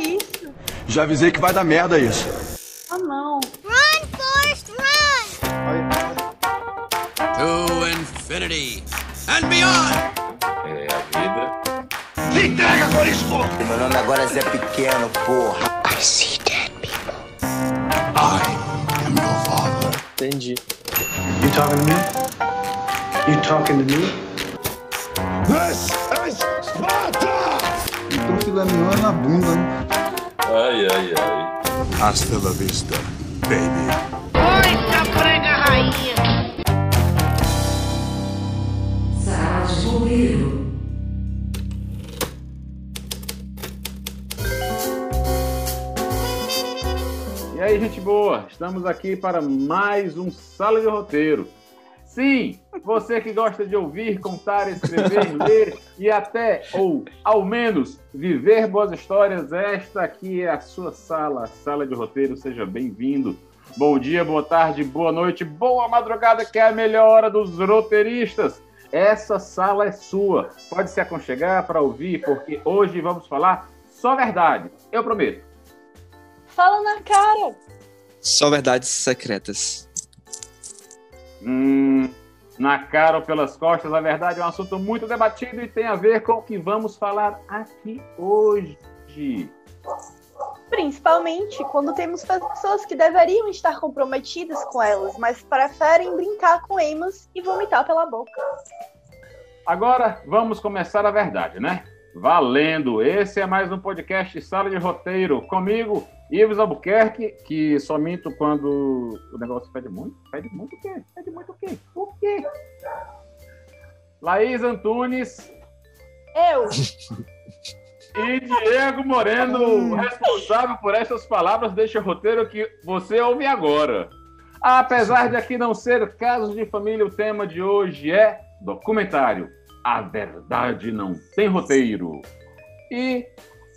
isso? Já avisei que vai dar merda isso. Ah, não. Run, Forrest, run! To infinity and beyond! É a vida. Se entrega, Corisco! Meu nome agora é Zé Pequeno, porra. I am your father. Entendi. You talking to me? You talking to me? This is Sparta! Então filé mignon é na bunda, né? Ai, ai, ai. Hasta la vista, baby. Sala de bombeiro. E aí, gente boa, estamos aqui para mais um Sala de Roteiro. Sim, você que gosta de ouvir, contar, escrever, ler e até, ou ao menos, viver boas histórias, esta aqui é a sua sala, Sala de Roteiro, seja bem-vindo. Bom dia, boa tarde, boa noite, boa madrugada, que é a melhor hora dos roteiristas. Essa sala é sua, pode se aconchegar para ouvir, porque hoje vamos falar só verdade, eu prometo. Fala na cara. Só verdades secretas. Hum, na cara ou pelas costas, a verdade é um assunto muito debatido e tem a ver com o que vamos falar aqui hoje. Principalmente quando temos pessoas que deveriam estar comprometidas com elas, mas preferem brincar com emas e vomitar pela boca. Agora vamos começar a verdade, né? Valendo! Esse é mais um podcast Sala de Roteiro. Comigo, Ives Albuquerque, que só minto quando o negócio pede muito. Pede muito o quê? Pede muito o quê? O quê? Laís Antunes Eu, e Diego Moreno, responsável por essas palavras deste roteiro que você ouve agora. Apesar de aqui não ser casos de família, o tema de hoje é documentário. A verdade não tem roteiro. E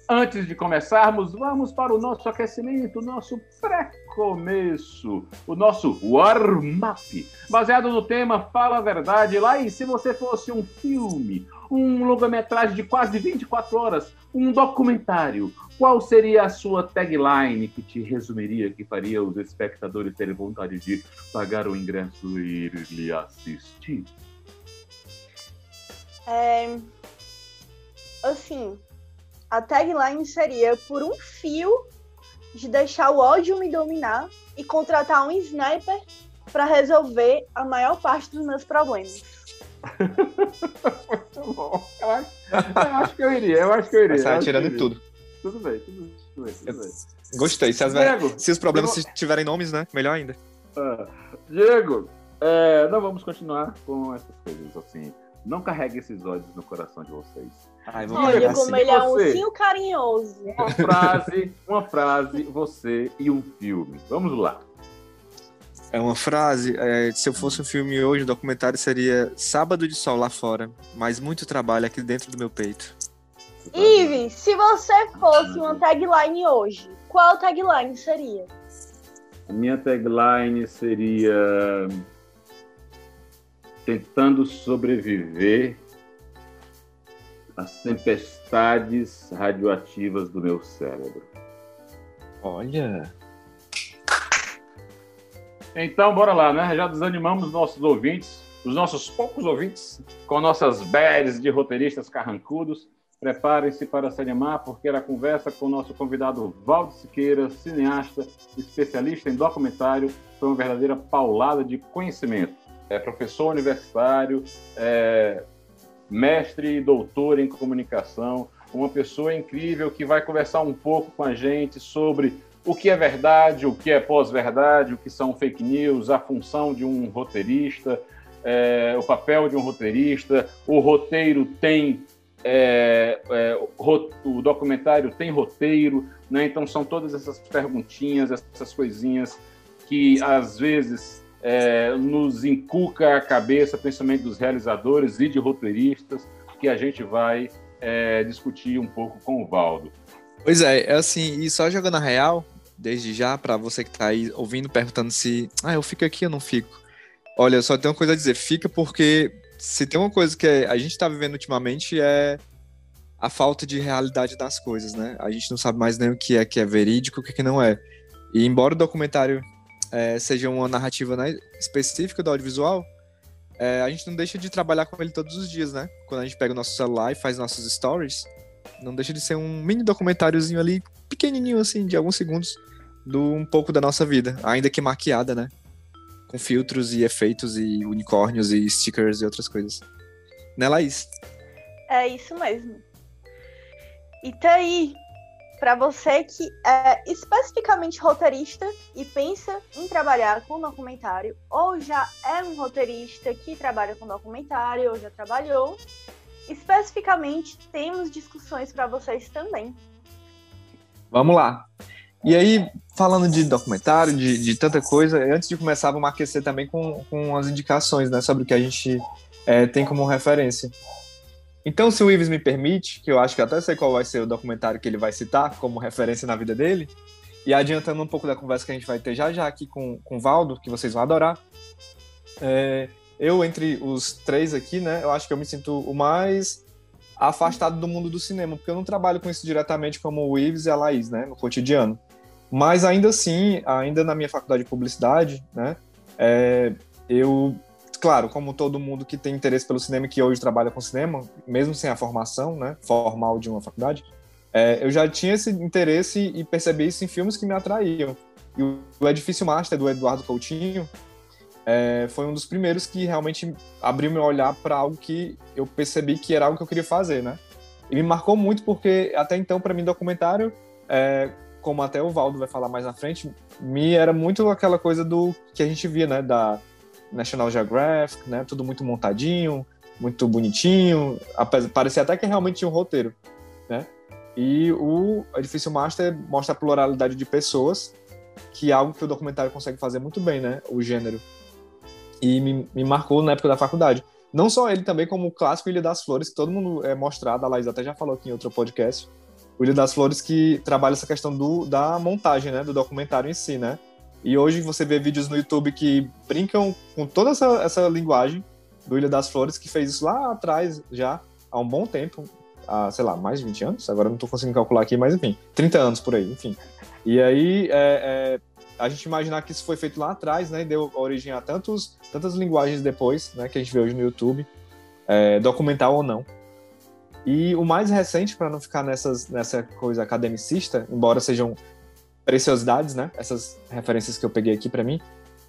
antes de começarmos, vamos para o nosso aquecimento, o nosso pré-começo, o nosso warm-up, baseado no tema Fala a Verdade. Lá e se você fosse um filme, um longa-metragem de quase 24 horas, um documentário, qual seria a sua tagline que te resumiria, que faria os espectadores terem vontade de pagar o ingresso e ir lhe assistir? É, assim, a tagline seria por um fio de deixar o ódio me dominar e contratar um sniper para resolver a maior parte dos meus problemas. Muito bom. Eu acho, eu acho que eu iria, eu acho que eu iria. Você atirando que em tudo. Tudo bem, tudo, tudo bem, tudo bem. Gostei. Se, as- Diego, se os problemas eu tiverem nomes, né? Melhor ainda. Ah, Diego, é, não vamos continuar com essas coisas assim. Não carregue esses ódios no coração de vocês. Ai, vamos Olha assim, como ele é um você. ursinho carinhoso. Uma frase, uma frase, você e um filme. Vamos lá. É uma frase. é, se eu fosse um filme hoje, o documentário seria Sábado de Sol lá fora, mas muito trabalho aqui dentro do meu peito. Ive, se você fosse uma tagline hoje, qual tagline seria? A minha tagline seria tentando sobreviver às tempestades radioativas do meu cérebro. Olha. Então, bora lá, né? Já desanimamos nossos ouvintes, os nossos poucos ouvintes, com nossas bads de roteiristas carrancudos. Preparem-se para se animar, porque era conversa com o nosso convidado Valdo Siqueira, cineasta, especialista em documentário. Foi uma verdadeira paulada de conhecimento. É professor universitário, é mestre e doutor em comunicação, uma pessoa incrível que vai conversar um pouco com a gente sobre o que é verdade, o que é pós-verdade, o que são fake news, a função de um roteirista, é, o papel de um roteirista, o roteiro tem. é, é, o documentário tem roteiro, né? então são todas essas perguntinhas, essas coisinhas que às vezes é, nos inculca a cabeça, principalmente dos realizadores e de roteiristas, que a gente vai é, discutir um pouco com o Valdo. Pois é, é assim, e só jogando a real, desde já, pra você que tá aí ouvindo, perguntando se, ah, eu fico aqui ou não fico. Olha, só tem uma coisa a dizer, fica porque se tem uma coisa que a gente tá vivendo ultimamente é a falta de realidade das coisas, né? A gente não sabe mais nem o que é que é verídico, o que, é que não é. E embora o documentário é, seja uma narrativa né, específica do audiovisual, é, a gente não deixa de trabalhar com ele todos os dias, né? Quando a gente pega o nosso celular e faz nossos stories, não deixa de ser um mini documentáriozinho ali, pequenininho assim, de alguns segundos, do um pouco da nossa vida, ainda que maquiada, né? Com filtros e efeitos e unicórnios e stickers e outras coisas. Né, Laís? É isso mesmo. E tá aí, para você que é especificamente roteirista e pensa em trabalhar com documentário, ou já é um roteirista que trabalha com documentário, ou já trabalhou, especificamente temos discussões para vocês também. Vamos lá. E aí, falando de documentário, de, de tanta coisa, antes de começar, vamos aquecer também com, com as indicações né, sobre o que a gente é, tem como referência. Então, se o Ives me permite, que eu acho que até sei qual vai ser o documentário que ele vai citar como referência na vida dele, e adiantando um pouco da conversa que a gente vai ter já já aqui com, com o Valdo, que vocês vão adorar, é, eu, entre os três aqui, né, eu acho que eu me sinto o mais afastado do mundo do cinema, porque eu não trabalho com isso diretamente como o Ives e a Laís, né, no cotidiano. Mas ainda assim, ainda na minha faculdade de publicidade, né, é, eu claro, como todo mundo que tem interesse pelo cinema que hoje trabalha com cinema, mesmo sem a formação né, formal de uma faculdade, é, eu já tinha esse interesse e percebi isso em filmes que me atraíam. E o Edifício Master, do Eduardo Coutinho, é, foi um dos primeiros que realmente abriu meu olhar para algo que eu percebi que era algo que eu queria fazer, né? E me marcou muito porque até então, para mim, documentário, é, como até o Valdo vai falar mais na frente, me era muito aquela coisa do que a gente via, né? Da, National Geographic, né? Tudo muito montadinho, muito bonitinho. Parecia até que realmente tinha um roteiro, né? E o Edifício Master mostra a pluralidade de pessoas, que é algo que o documentário consegue fazer muito bem, né? O gênero. E me, me marcou na época da faculdade. Não só ele, também como o clássico Ilha das Flores, que todo mundo é mostrado, a Laís até já falou aqui em outro podcast. O Ilha das Flores que trabalha essa questão do, da montagem, né? Do documentário em si, né? E hoje você vê vídeos no YouTube que brincam com toda essa, essa linguagem do Ilha das Flores, que fez isso lá atrás já, há um bom tempo, há, sei lá, mais de 20 anos, agora não estou conseguindo calcular aqui, mas enfim, 30 anos por aí, enfim. E aí, é, é, a gente imaginar que isso foi feito lá atrás, né, e deu origem a tantos, tantas linguagens depois, né, que a gente vê hoje no YouTube, é, documental ou não. E o mais recente, para não ficar nessas, nessa coisa academicista, embora sejam preciosidades, né? Essas referências que eu peguei aqui para mim.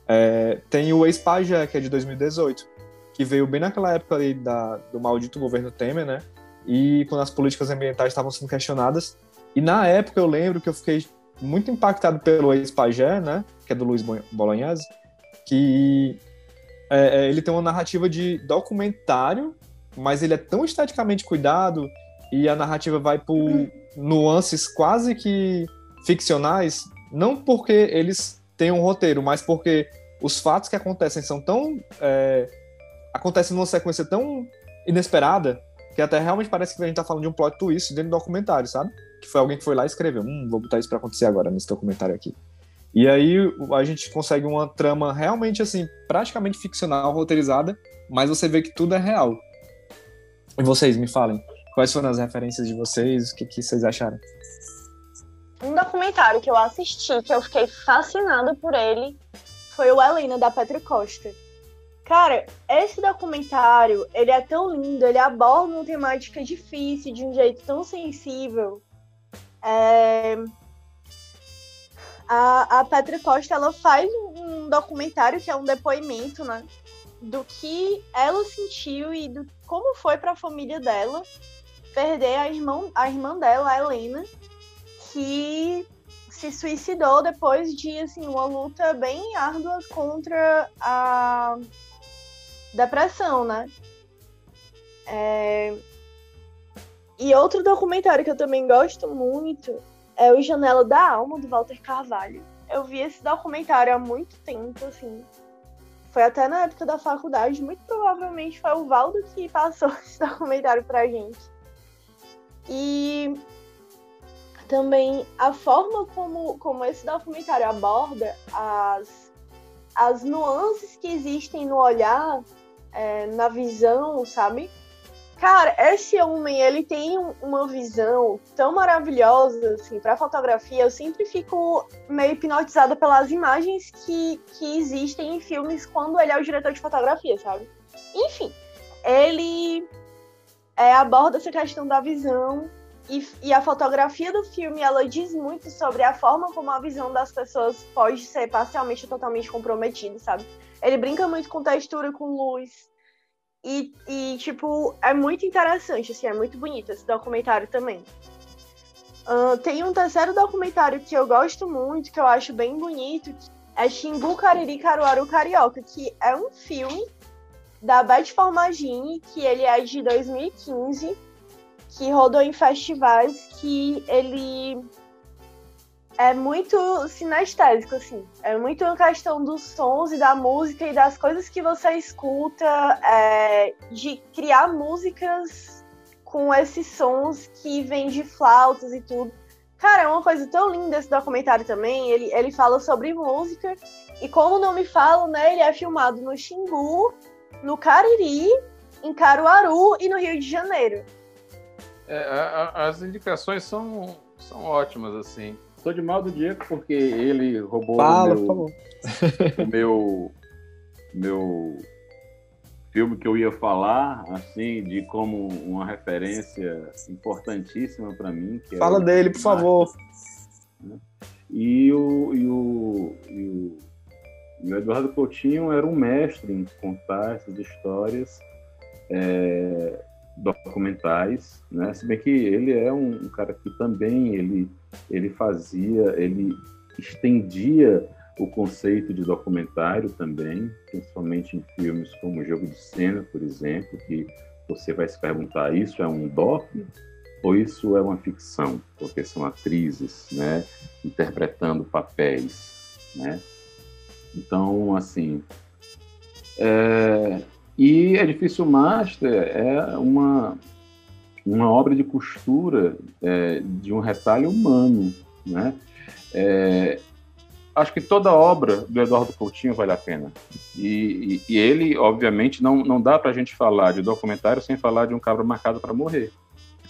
É, tem o ex-Pajé, que é de 2018, que veio bem naquela época ali da, do maldito governo Temer, né? E quando as políticas ambientais estavam sendo questionadas. E na época eu lembro que eu fiquei muito impactado pelo ex-Pajé, né? Que é do Luiz Bolognese, que é, é, ele tem uma narrativa de documentário, mas ele é tão esteticamente cuidado e a narrativa vai por nuances quase que ficcionais, não porque eles têm um roteiro, mas porque os fatos que acontecem são tão. É, acontecem numa sequência tão inesperada que até realmente parece que a gente tá falando de um plot twist dentro do documentário, sabe? Que foi alguém que foi lá e escreveu: hum, vou botar isso pra acontecer agora nesse documentário aqui. E aí a gente consegue uma trama realmente assim, praticamente ficcional, roteirizada, mas você vê que tudo é real. E vocês, me falem, quais foram as referências de vocês? O que, que vocês acharam? Um documentário que eu assisti, que eu fiquei fascinada por ele, foi o Helena, da Petra Costa. Cara, esse documentário, ele é tão lindo, ele aborda uma temática difícil de um jeito tão sensível. É... A, a Petra Costa, ela faz um documentário que é um depoimento, né? Do que ela sentiu e do como foi para a família dela perder a irmã, a irmã dela, a Helena, que se suicidou depois de assim, uma luta bem árdua contra a depressão, né? É... E outro documentário que eu também gosto muito é o Janela da Alma, do Walter Carvalho. Eu vi esse documentário há muito tempo, assim. Foi até na época da faculdade. Muito provavelmente foi o Valdo que passou esse documentário pra gente. E também a forma como, como esse documentário aborda as, as nuances que existem no olhar, é, na visão, sabe? Cara, esse homem, ele tem um- uma visão tão maravilhosa, assim, pra fotografia. Eu sempre fico meio hipnotizada pelas imagens que, que existem em filmes quando ele é o diretor de fotografia, sabe? Enfim, ele é, aborda essa questão da visão e, e a fotografia do filme, ela diz muito sobre a forma como a visão das pessoas pode ser parcialmente ou totalmente comprometida, sabe? Ele brinca muito com textura, com luz, e, e, tipo, é muito interessante, assim, é muito bonito esse documentário também. Ahn, tem um terceiro documentário que eu gosto muito, que eu acho bem bonito, que é Xingu Cariri Caruaru Carioca, que é um filme da Beth Formagini, que ele é de 2015, que rodou em festivais, que ele é muito sinestésico, assim. É muito uma questão dos sons e da música e das coisas que você escuta, é, de criar músicas com esses sons que vêm de flautas e tudo. Cara, é uma coisa tão linda esse documentário também. Ele, ele fala sobre música e como o nome fala, né? Ele é filmado no Xingu, no Cariri, em Caruaru e no Rio de Janeiro. É, a- a- as indicações são, são ótimas, assim. Estou de mal do Diego porque ele roubou Fala, o meu, o meu, meu filme que eu ia falar, assim, de como uma referência importantíssima para mim. Que é Fala o- dele, por favor. E o, e o, e o, e o Eduardo Coutinho era um mestre em contar essas histórias é, documentais, né? Se bem que ele é um, um cara que também ele, ele fazia, ele estendia o conceito de documentário também, principalmente em filmes como Jogo de Cena, por exemplo, que você vai se perguntar, isso é um doc ou isso é uma ficção? Porque são atrizes, né? interpretando papéis, né? Então, assim, é... e Edifício Master é uma uma obra de costura é, de um retalho humano, né? É, acho que toda obra do Eduardo Coutinho vale a pena. E, e- e ele, obviamente, não, não dá para a gente falar de documentário sem falar de um cabra marcado para morrer.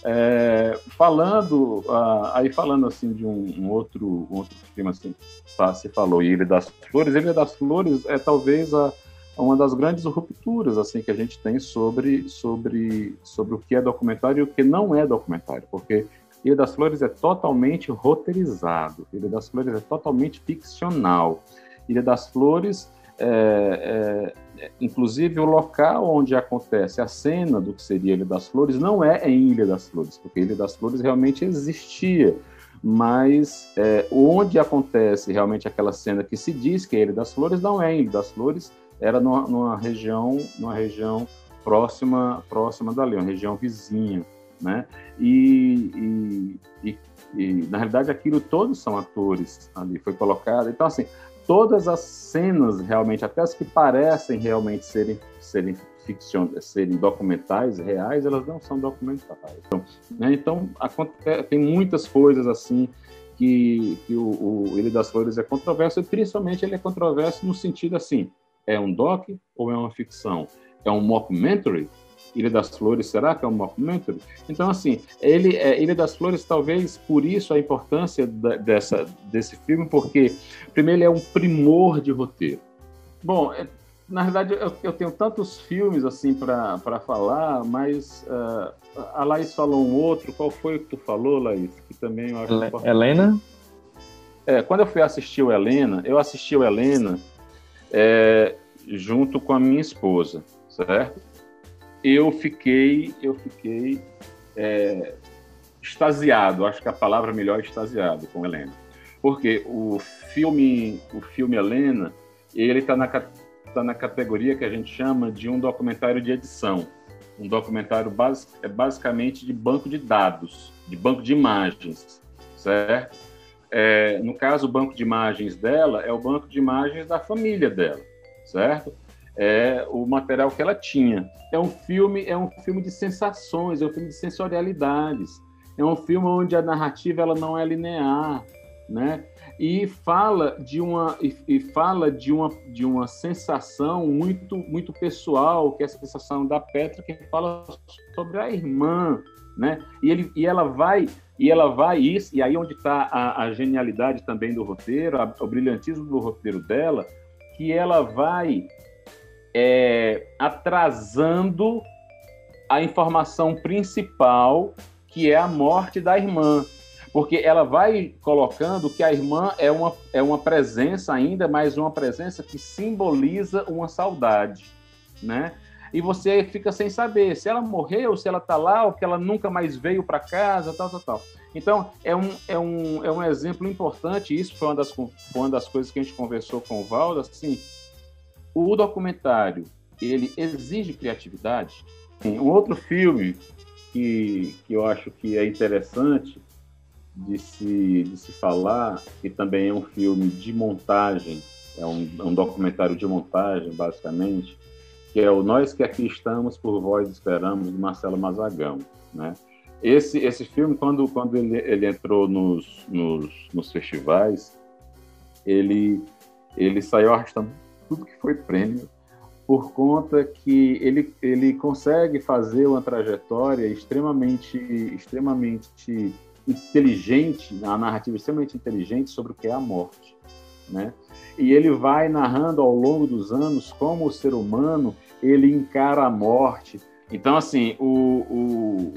É, falando, ah, aí falando assim de um, um outro, um outro filme assim, você falou Ilha das Flores, Ilha das Flores é talvez a, uma das grandes rupturas assim que a gente tem sobre, sobre, sobre o que é documentário e o que não é documentário, porque Ilha das Flores é totalmente roteirizado, Ilha das Flores é totalmente ficcional, Ilha das Flores é, é, inclusive o local onde acontece a cena do que seria Ilha das Flores não é em Ilha das Flores, porque Ilha das Flores realmente existia, mas é, onde acontece realmente aquela cena que se diz que é Ilha das Flores não é Ilha das Flores, era numa, numa região, numa região próxima, próxima dali, uma região vizinha, né? E, e, e, e, na realidade aquilo todos são atores ali, foi colocado. Então assim, todas as cenas realmente, até as que parecem realmente serem serem ficção, serem documentais reais, elas não são documentais. Então, né? então acontece, tem muitas coisas assim que, que o, o Ilha das Flores é controverso, e principalmente ele é controverso no sentido assim, é um doc ou é uma ficção? É um mockumentary? Ilha das Flores, será que é um mockumentary? Então, assim, ele, é, Ilha das Flores, talvez por isso a importância da, dessa, desse filme, porque, primeiro, ele é um primor de roteiro. Bom, é, na verdade, eu, eu, tenho tantos filmes assim para falar, mas uh, a Laís falou um outro. Qual foi o que tu falou, Laís? Que também eu acho Ele, Helena? É, quando eu fui assistir o Helena, eu assisti o Helena é, junto com a minha esposa, certo? Eu fiquei, eu fiquei é, extasiado. Acho que a palavra melhor é extasiado com Helena, porque o filme, o filme Helena, ele está na está na categoria que a gente chama de um documentário de edição. Um documentário base, é basicamente de banco de dados, de banco de imagens, certo? É, no caso, o banco de imagens dela é o banco de imagens da família dela, certo? É o material que ela tinha. É um filme, é um filme de sensações, é um filme de sensorialidades. É um filme onde a narrativa ela não é linear, né? E fala de uma e, e fala de uma de uma sensação muito muito pessoal, que é essa sensação da Petra que fala sobre a irmã, né? E ele e ela vai e ela vai isso e aí onde está a, a, genialidade também do roteiro, a, o brilhantismo do roteiro dela, que ela vai é, atrasando a informação principal, que é a morte da irmã. Porque ela vai colocando que a irmã é uma, é uma presença ainda, mas uma presença que simboliza uma saudade, né? E você fica sem saber se ela morreu, se ela está lá, ou que ela nunca mais veio para casa, tal, tal, tal. Então, é um, é, um, é um exemplo importante, isso foi uma das, foi uma das coisas que a gente conversou com o Valdo, assim, o documentário, ele exige criatividade, um outro filme que, que eu acho que é interessante de se, de se falar, que também é um filme de montagem, é um, é um documentário de montagem, basicamente, que é o Nós que Aqui Estamos, Por Vós Esperamos, de Marcelo Mazagão. Né? Esse, esse filme, quando, quando ele, ele entrou nos, nos, nos festivais, ele, ele saiu arrastando tudo que foi prêmio por conta que ele, ele consegue fazer uma trajetória extremamente, extremamente inteligente, a narrativa extremamente inteligente sobre o que é a morte, né? E ele vai narrando ao longo dos anos como o ser humano ele encara a morte. Então, assim, o, o,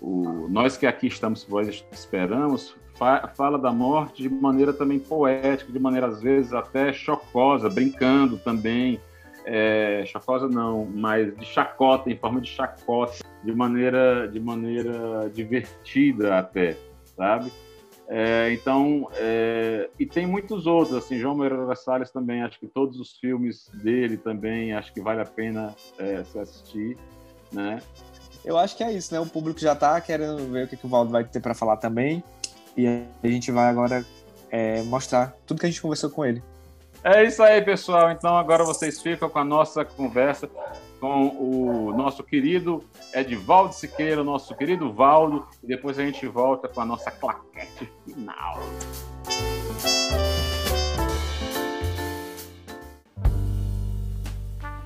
o nós que aqui estamos, vós esperamos, fa, fala da morte de maneira também poética, de maneira às vezes até chocosa, brincando também, é, chacosa não, mas de chacota, em forma de chacota, de maneira, de maneira divertida até, sabe? É, então, é, e tem muitos outros, assim, João Moreira Salles também, acho que todos os filmes dele também, acho que vale a pena é, se assistir, né? Eu acho que é isso, né? O público já está querendo ver o que, que o Valdo vai ter para falar também, e a gente vai agora é, mostrar tudo que a gente conversou com ele. É isso aí, pessoal. Então agora vocês ficam com a nossa conversa com o nosso querido Edvaldo Siqueira, nosso querido Valdo, e depois a gente volta com a nossa claquete final.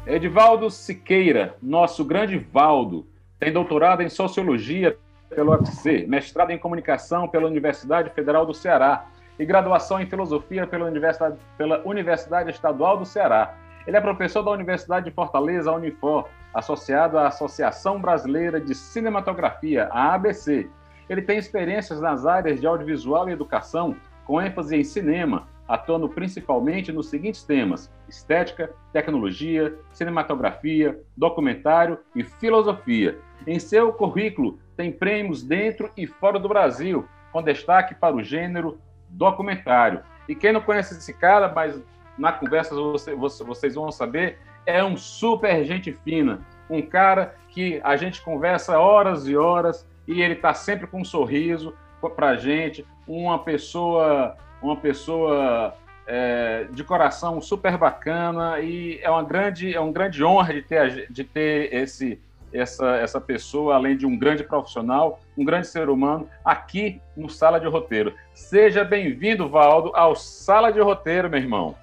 Edvaldo Siqueira, nosso grande Valdo, tem doutorado em Sociologia pelo UFC, mestrado em Comunicação pela Universidade Federal do Ceará, e graduação em Filosofia pela Universidade, pela Universidade Estadual do Ceará. Ele é professor da Universidade de Fortaleza, Unifor, associado à Associação Brasileira de Cinematografia, a ABC. Ele tem experiências nas áreas de audiovisual e educação, com ênfase em cinema, atuando principalmente nos seguintes temas: estética, tecnologia, cinematografia, documentário e filosofia. Em seu currículo tem prêmios dentro e fora do Brasil, com destaque para o gênero documentário. E quem não conhece esse cara, mas na conversa você, você, vocês vão saber, é um super gente fina. Um cara que a gente conversa horas e horas e ele está sempre com um sorriso para gente. Uma pessoa, uma pessoa é, de coração super bacana e é uma grande, é um grande honra de ter, de ter esse, essa, essa pessoa, além de um grande profissional, um grande ser humano, aqui no Sala de Roteiro. Seja bem-vindo, Valdo, ao Sala de Roteiro, meu irmão.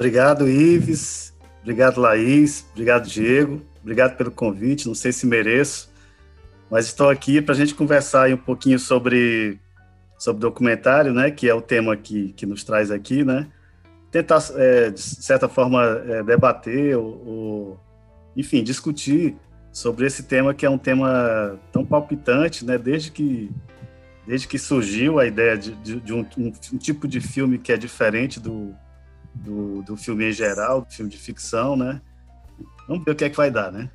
Obrigado, Ives. Obrigado, Laís. Obrigado, Diego. Obrigado pelo convite. Não sei se mereço, mas estou aqui para a gente conversar um pouquinho sobre sobre documentário, né? Que é o tema que, que nos traz aqui, né? Tentar, é, de certa forma, é, debater ou, enfim, discutir sobre esse tema que é um tema tão palpitante, né? Desde que desde que surgiu a ideia de, de, de um, um, um, tipo de filme que é diferente do, do, do, filme em geral, do filme de ficção, né? Vamos ver o que é que vai dar, né?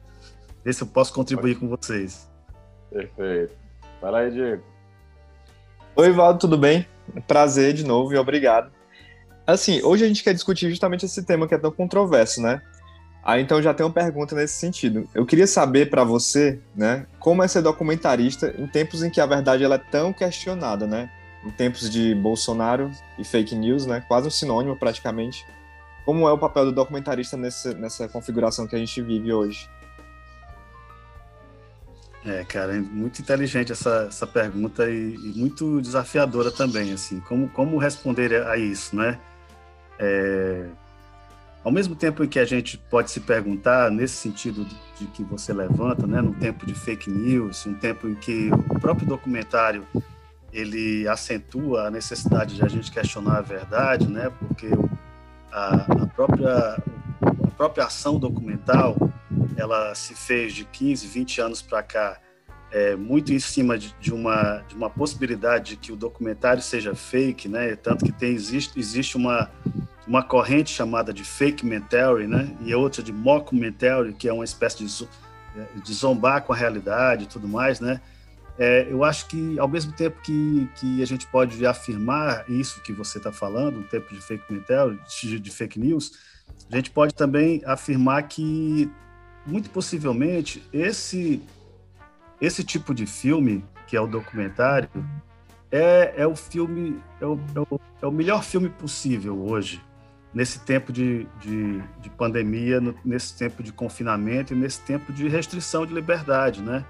Ver se eu posso contribuir com vocês. Perfeito. Fala aí, Diego. Oi, Valdo, tudo bem? Prazer de novo e obrigado. Assim, hoje a gente quer discutir justamente esse tema que é tão controverso, né? Aí então já tenho uma pergunta nesse sentido. Eu queria saber para você, né, como é ser documentarista em tempos em que a verdade ela é tão questionada, né? Em tempos de Bolsonaro e fake news, né? Quase um sinônimo praticamente. Como é o papel do documentarista nessa, nessa configuração que a gente vive hoje? É, cara, é muito inteligente essa, essa pergunta e, e, muito desafiadora também, assim, como, como responder a isso, né? É, ao mesmo tempo em que a gente pode se perguntar, nesse sentido de, que você levanta, né, no tempo de fake news, um tempo em que o próprio documentário ele acentua a necessidade de a gente questionar a verdade, né, porque a, a própria a própria ação documental ela se fez de 15, 20 anos para cá, é, muito em cima de, de, uma, de uma possibilidade de que o documentário seja fake, né? Tanto que tem, existe, existe uma, uma corrente chamada de fake mentality, né? E outra de mockumentary, que é uma espécie de, de zombar com a realidade e tudo mais, né? É, eu acho que, ao mesmo tempo que, que a gente pode afirmar isso que você está falando, o tempo de fake mentality, de, de fake news, a gente pode também afirmar que muito possivelmente esse esse tipo de filme que é o documentário é, é o filme é o, é o, é o melhor filme possível hoje nesse tempo de, de, de pandemia nesse tempo de confinamento e nesse tempo de restrição de liberdade né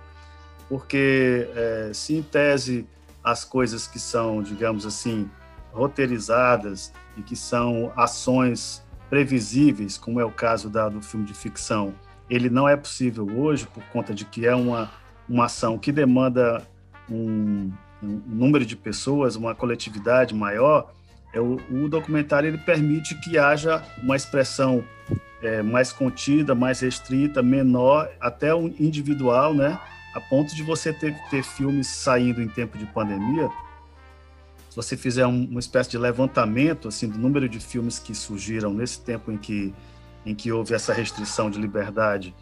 porque é, se em tese as coisas que são digamos assim roteirizadas e que são ações previsíveis como é o caso da, do filme de ficção ele não é possível hoje por conta de que é uma, uma ação que demanda um, um número de pessoas, uma coletividade maior, é o, o, documentário ele permite que haja uma expressão é, mais contida, mais restrita, menor, até individual, né? A ponto de você ter, ter filmes saindo em tempo de pandemia. Se você fizer um, uma espécie de levantamento assim do número de filmes que surgiram nesse tempo em que em que houve essa restrição de liberdade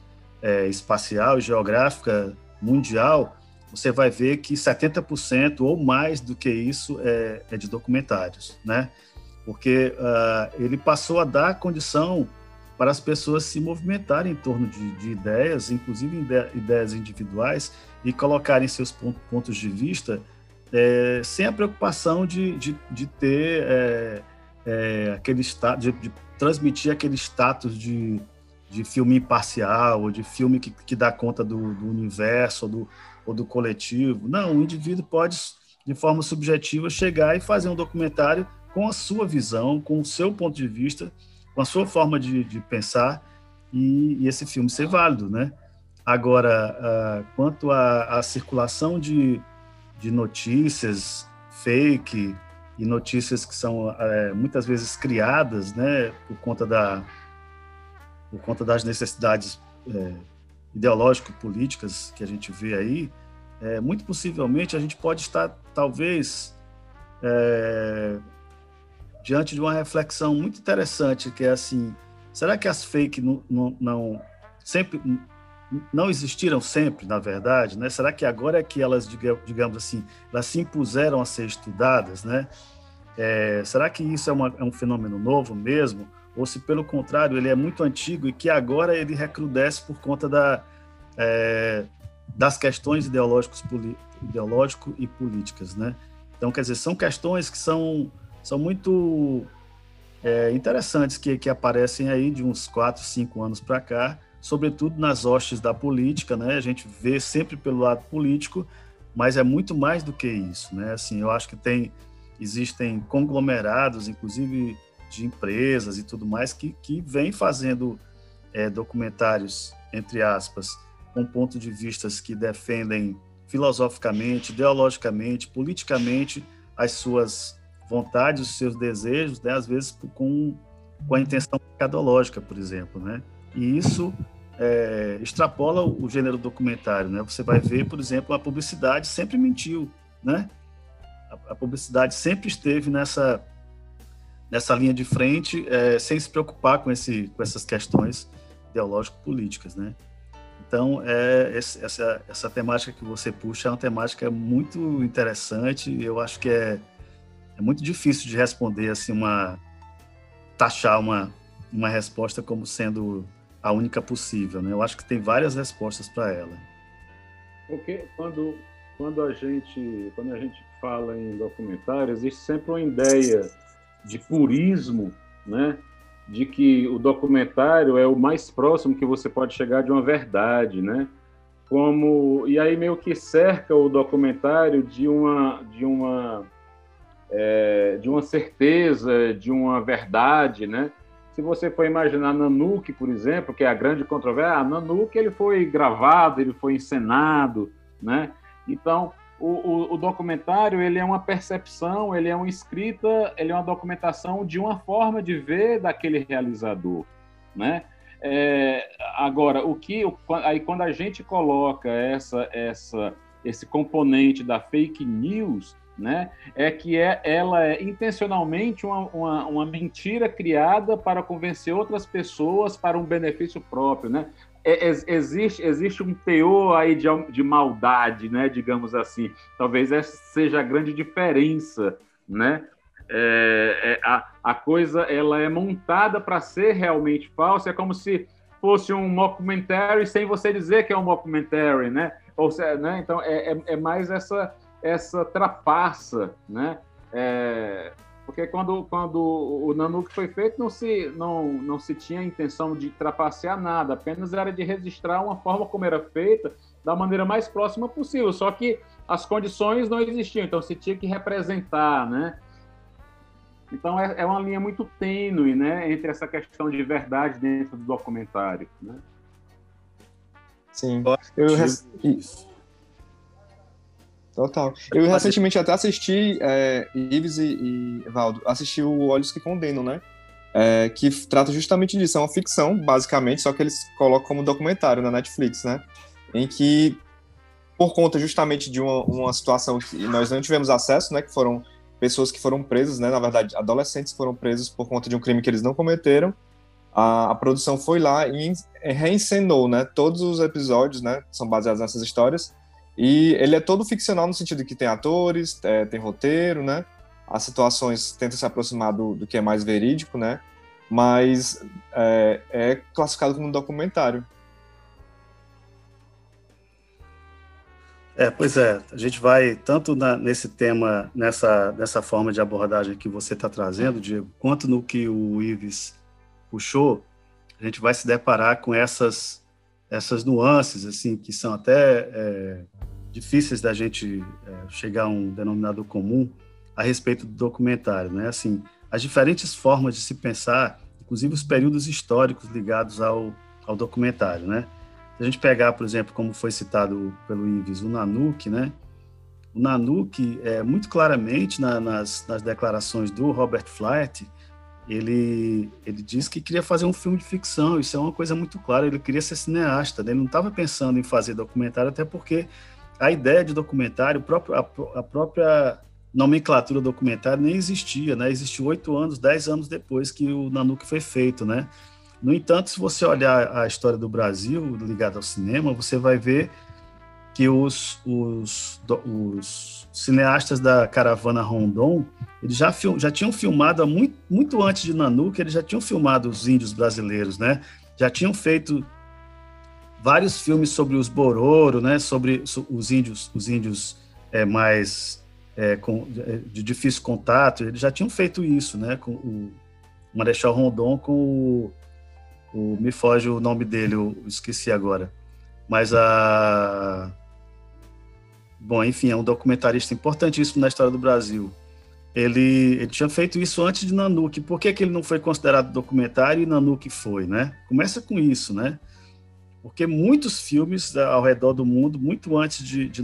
é, espacial e geográfica mundial, você vai ver que 70% ou mais do que isso é, é de documentários, né? Porque uh, ele passou a dar condição para as pessoas se movimentarem em torno de, de ideias, inclusive ideias individuais, e colocarem seus pontos de vista é, sem a preocupação de, de, de ter é, é, aquele estado, de, de transmitir aquele status de, de filme imparcial, ou de filme que, que dá conta do, do universo ou do, ou do coletivo. Não, o indivíduo pode, de forma subjetiva, chegar e fazer um documentário com a sua visão, com o seu ponto de vista, com a sua forma de, de pensar, e, e, esse filme ser válido, né? Agora, uh, quanto à, circulação de, de notícias fake, e notícias que são é, muitas vezes criadas, né, por conta da por conta das necessidades é, ideológico-políticas que a gente vê aí, é, muito possivelmente a gente pode estar talvez é, diante de uma reflexão muito interessante que é assim, será que as fake não, não, não sempre não existiram sempre, na verdade, né? Será que agora é que elas, digamos assim, elas se impuseram a ser estudadas, né? É, será que isso é, uma, é, um fenômeno novo mesmo? Ou se, pelo contrário, ele é muito antigo e que agora ele recrudesce por conta da, é, das questões ideológicos, ideológico e políticas, né? Então, quer dizer, são questões que são, são muito é, interessantes que, que aparecem aí de uns quatro, cinco anos para cá, sobretudo nas hostes da política, né? A gente vê sempre pelo lado político, mas é muito mais do que isso, né? Assim, eu acho que tem existem conglomerados, inclusive de empresas e tudo mais, que, que vêm fazendo é, documentários, entre aspas, com ponto de vistas que defendem filosoficamente, ideologicamente, politicamente as suas vontades, os seus desejos, né? às vezes com, com a intenção mercadológica, por exemplo, né? E isso é, extrapola o gênero documentário, né? Você vai ver, por exemplo, a publicidade sempre mentiu, né? A, a publicidade sempre esteve nessa nessa linha de frente, é, sem se preocupar com esse com essas questões ideológico-políticas, né? Então, é, essa, essa temática que você puxa é uma temática muito interessante. Eu acho que é, é muito difícil de responder assim uma taxar uma uma resposta como sendo a única possível, né? Eu acho que tem várias respostas para ela. Porque quando quando a gente quando a gente fala em documentário existe sempre uma ideia de purismo, né? De que o documentário é o mais próximo que você pode chegar de uma verdade, né? como e aí meio que cerca o documentário de uma de uma é, de uma certeza, de uma verdade, né? Se você for imaginar Nanuque, por exemplo, que é a grande controvérsia, ah, Nanuque ele foi gravado, ele foi encenado, né? Então, o, o, o, documentário ele é uma percepção, ele é uma escrita, ele é uma documentação de uma forma de ver daquele realizador, né? É, agora, o que aí quando a gente coloca essa essa esse componente da fake news, né, é que é, ela é intencionalmente uma, uma, uma, mentira criada para convencer outras pessoas para um benefício próprio, né? É, existe, existe um teor aí de, de maldade, né, digamos assim. Talvez essa seja a grande diferença, né? É, é, a, a coisa ela é montada para ser realmente falsa, é como se fosse um mockumentary sem você dizer que é um mockumentary, né? Ou seja, né? Então é, é, é mais essa essa trapaça, né? É, porque quando, quando o Nanuque foi feito, não se, não, não se tinha a intenção de trapacear nada, apenas era de registrar uma forma como era feita da maneira mais próxima possível. Só que as condições não existiam, então se tinha que representar, né? Então é, é uma linha muito tênue, né, entre essa questão de verdade dentro do documentário, né? Sim. Eu, Total. Eu recentemente até assisti, é, Ives e, e Valdo, assisti o Olhos que Condenam, né? É, que trata justamente disso. É uma ficção, basicamente, só que eles colocam como documentário na Netflix, né? Em que, por conta justamente de uma, uma situação que nós não tivemos acesso, né? Que foram pessoas que foram presas, né? Na verdade, adolescentes foram presos por conta de um crime que eles não cometeram. A, a produção foi lá e reencenou, né? Todos os episódios, né? São baseados nessas histórias e ele é todo ficcional no sentido que tem atores, é, tem roteiro, né? As situações tentam se aproximar do, do que é mais verídico, né? Mas é, é classificado como um documentário. É, pois é, a gente vai tanto na, nesse tema, nessa, nessa forma de abordagem que você está trazendo, Diego, quanto no que o Ives puxou, a gente vai se deparar com essas essas nuances, assim, que são até é, difíceis da gente é, chegar a um denominador comum a respeito do documentário, né? Assim, as diferentes formas de se pensar, inclusive os períodos históricos ligados ao, ao documentário, né? Se a gente pegar, por exemplo, como foi citado pelo Ives, o Nanuque, né? O Nanuque, é, muito claramente na, nas, nas declarações do Robert Flight, ele, ele disse que queria fazer um filme de ficção, isso é uma coisa muito clara, ele queria ser cineasta, né? ele não estava pensando em fazer documentário, até porque a ideia de documentário, a, própria nomenclatura documentário nem existia, né? existiu oito anos, dez anos depois que o Nanuque foi feito, né? No entanto, se você olhar a história do Brasil ligada ao cinema, você vai ver que os, os, os cineastas da caravana Rondon, eles já, já tinham filmado muito, muito antes de Nanuque, eles já tinham filmado os índios brasileiros, né? Já tinham feito vários filmes sobre os Bororo, né? Sobre os índios, os índios é, mais é, com, de difícil contato. Eles já tinham feito isso, né? Com o Marechal Rondon com o, o me foge o nome dele, eu esqueci agora. Mas a Bom, enfim, é um documentarista importantíssimo na história do Brasil. Ele, ele tinha feito isso antes de Nanuque. Por que, que ele não foi considerado documentário e Nanuque foi, né? Começa com isso, né? Porque muitos filmes ao redor do mundo, muito antes de, de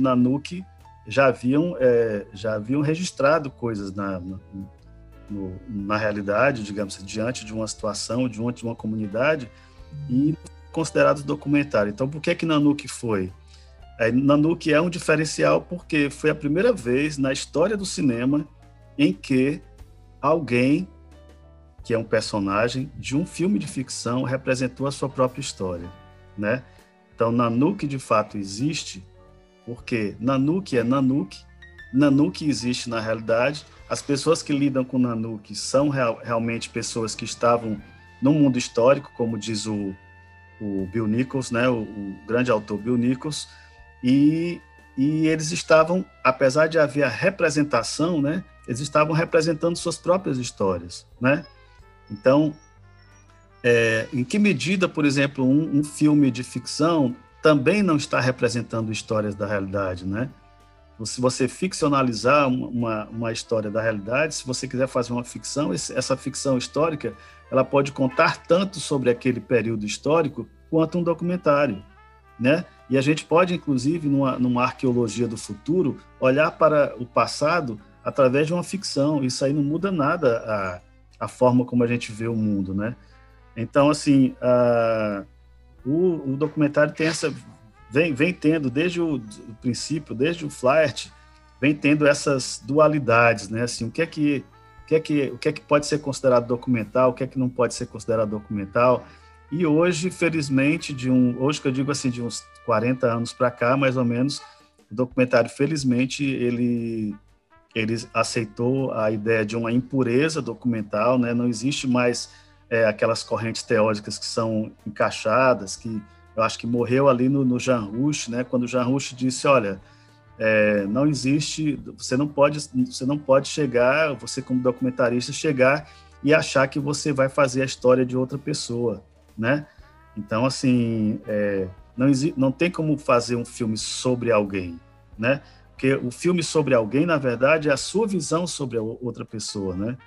já haviam, é, já haviam registrado coisas na, na, no, na realidade, digamos assim, diante de uma situação, diante de uma comunidade, e considerados documentário. Então, por que que Nanuque foi? É, é um diferencial porque foi a primeira vez na história do cinema em que alguém que é um personagem de um filme de ficção representou a sua própria história, né? Então Nanuque de fato existe porque Nanuque é Nanuque, Nanuque existe na realidade. As pessoas que lidam com Nanuque são real, realmente pessoas que estavam no mundo histórico, como diz o, o Bill Nichols, né? O, o grande autor Bill Nichols e, e eles estavam, apesar de haver a representação, né, eles estavam representando suas próprias histórias, né? Então, é, em que medida, por exemplo, um, um filme de ficção também não está representando histórias da realidade, né? Se você ficcionalizar uma, uma história da realidade, se você quiser fazer uma ficção, essa ficção histórica, ela pode contar tanto sobre aquele período histórico quanto um documentário, né? E a gente pode, inclusive, numa, numa arqueologia do futuro, olhar para o passado através de uma ficção. Isso aí não muda nada a, a forma como a gente vê o mundo, né? Então, assim, a, o, o documentário tem essa vem, vem tendo desde o, o princípio, desde o Flirt, vem tendo essas dualidades, né? Assim, o que é que o que é que o que é que pode ser considerado documental, o que é que não pode ser considerado documental? E hoje, felizmente, de um, hoje que eu digo assim, de uns 40 anos para cá, mais ou menos, o documentário, felizmente, ele ele aceitou a ideia de uma impureza documental, né? Não existe mais é, aquelas correntes teóricas que são encaixadas, que eu acho que morreu ali no, no Jean Rouch, né? Quando o Jean Rouch disse, olha, é, não existe, você não pode, você não pode chegar, você como documentarista chegar e achar que você vai fazer a história de outra pessoa, né? Então, assim, é, não, não tem como fazer um filme sobre alguém, né? Porque o filme sobre alguém, na verdade, é a sua visão sobre a outra pessoa, né?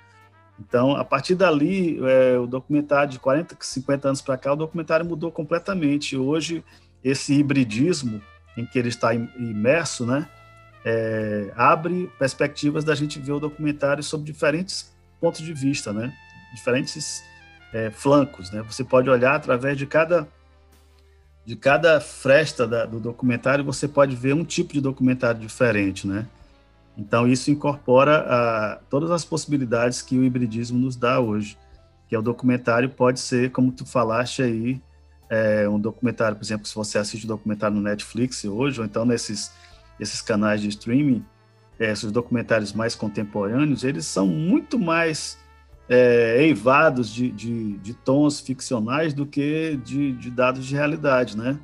Então, a partir dali, é, o documentário de 40, 50 anos para cá, o documentário mudou completamente. Hoje, esse hibridismo em que ele está imerso, né, é, abre perspectivas da gente ver o documentário sob diferentes pontos de vista, né, diferentes é, flancos, né. Você pode olhar através de cada de cada fresta da, do documentário, você pode ver um tipo de documentário diferente, né. Então, isso incorpora a, todas as possibilidades que o hibridismo nos dá hoje, que é o documentário pode ser, como tu falaste aí, é, um documentário, por exemplo, se você assiste um documentário no Netflix hoje, ou então nesses, esses canais de streaming, é, esses documentários mais contemporâneos, eles são muito mais é, eivados de, de, de, tons ficcionais do que de, de dados de realidade, né?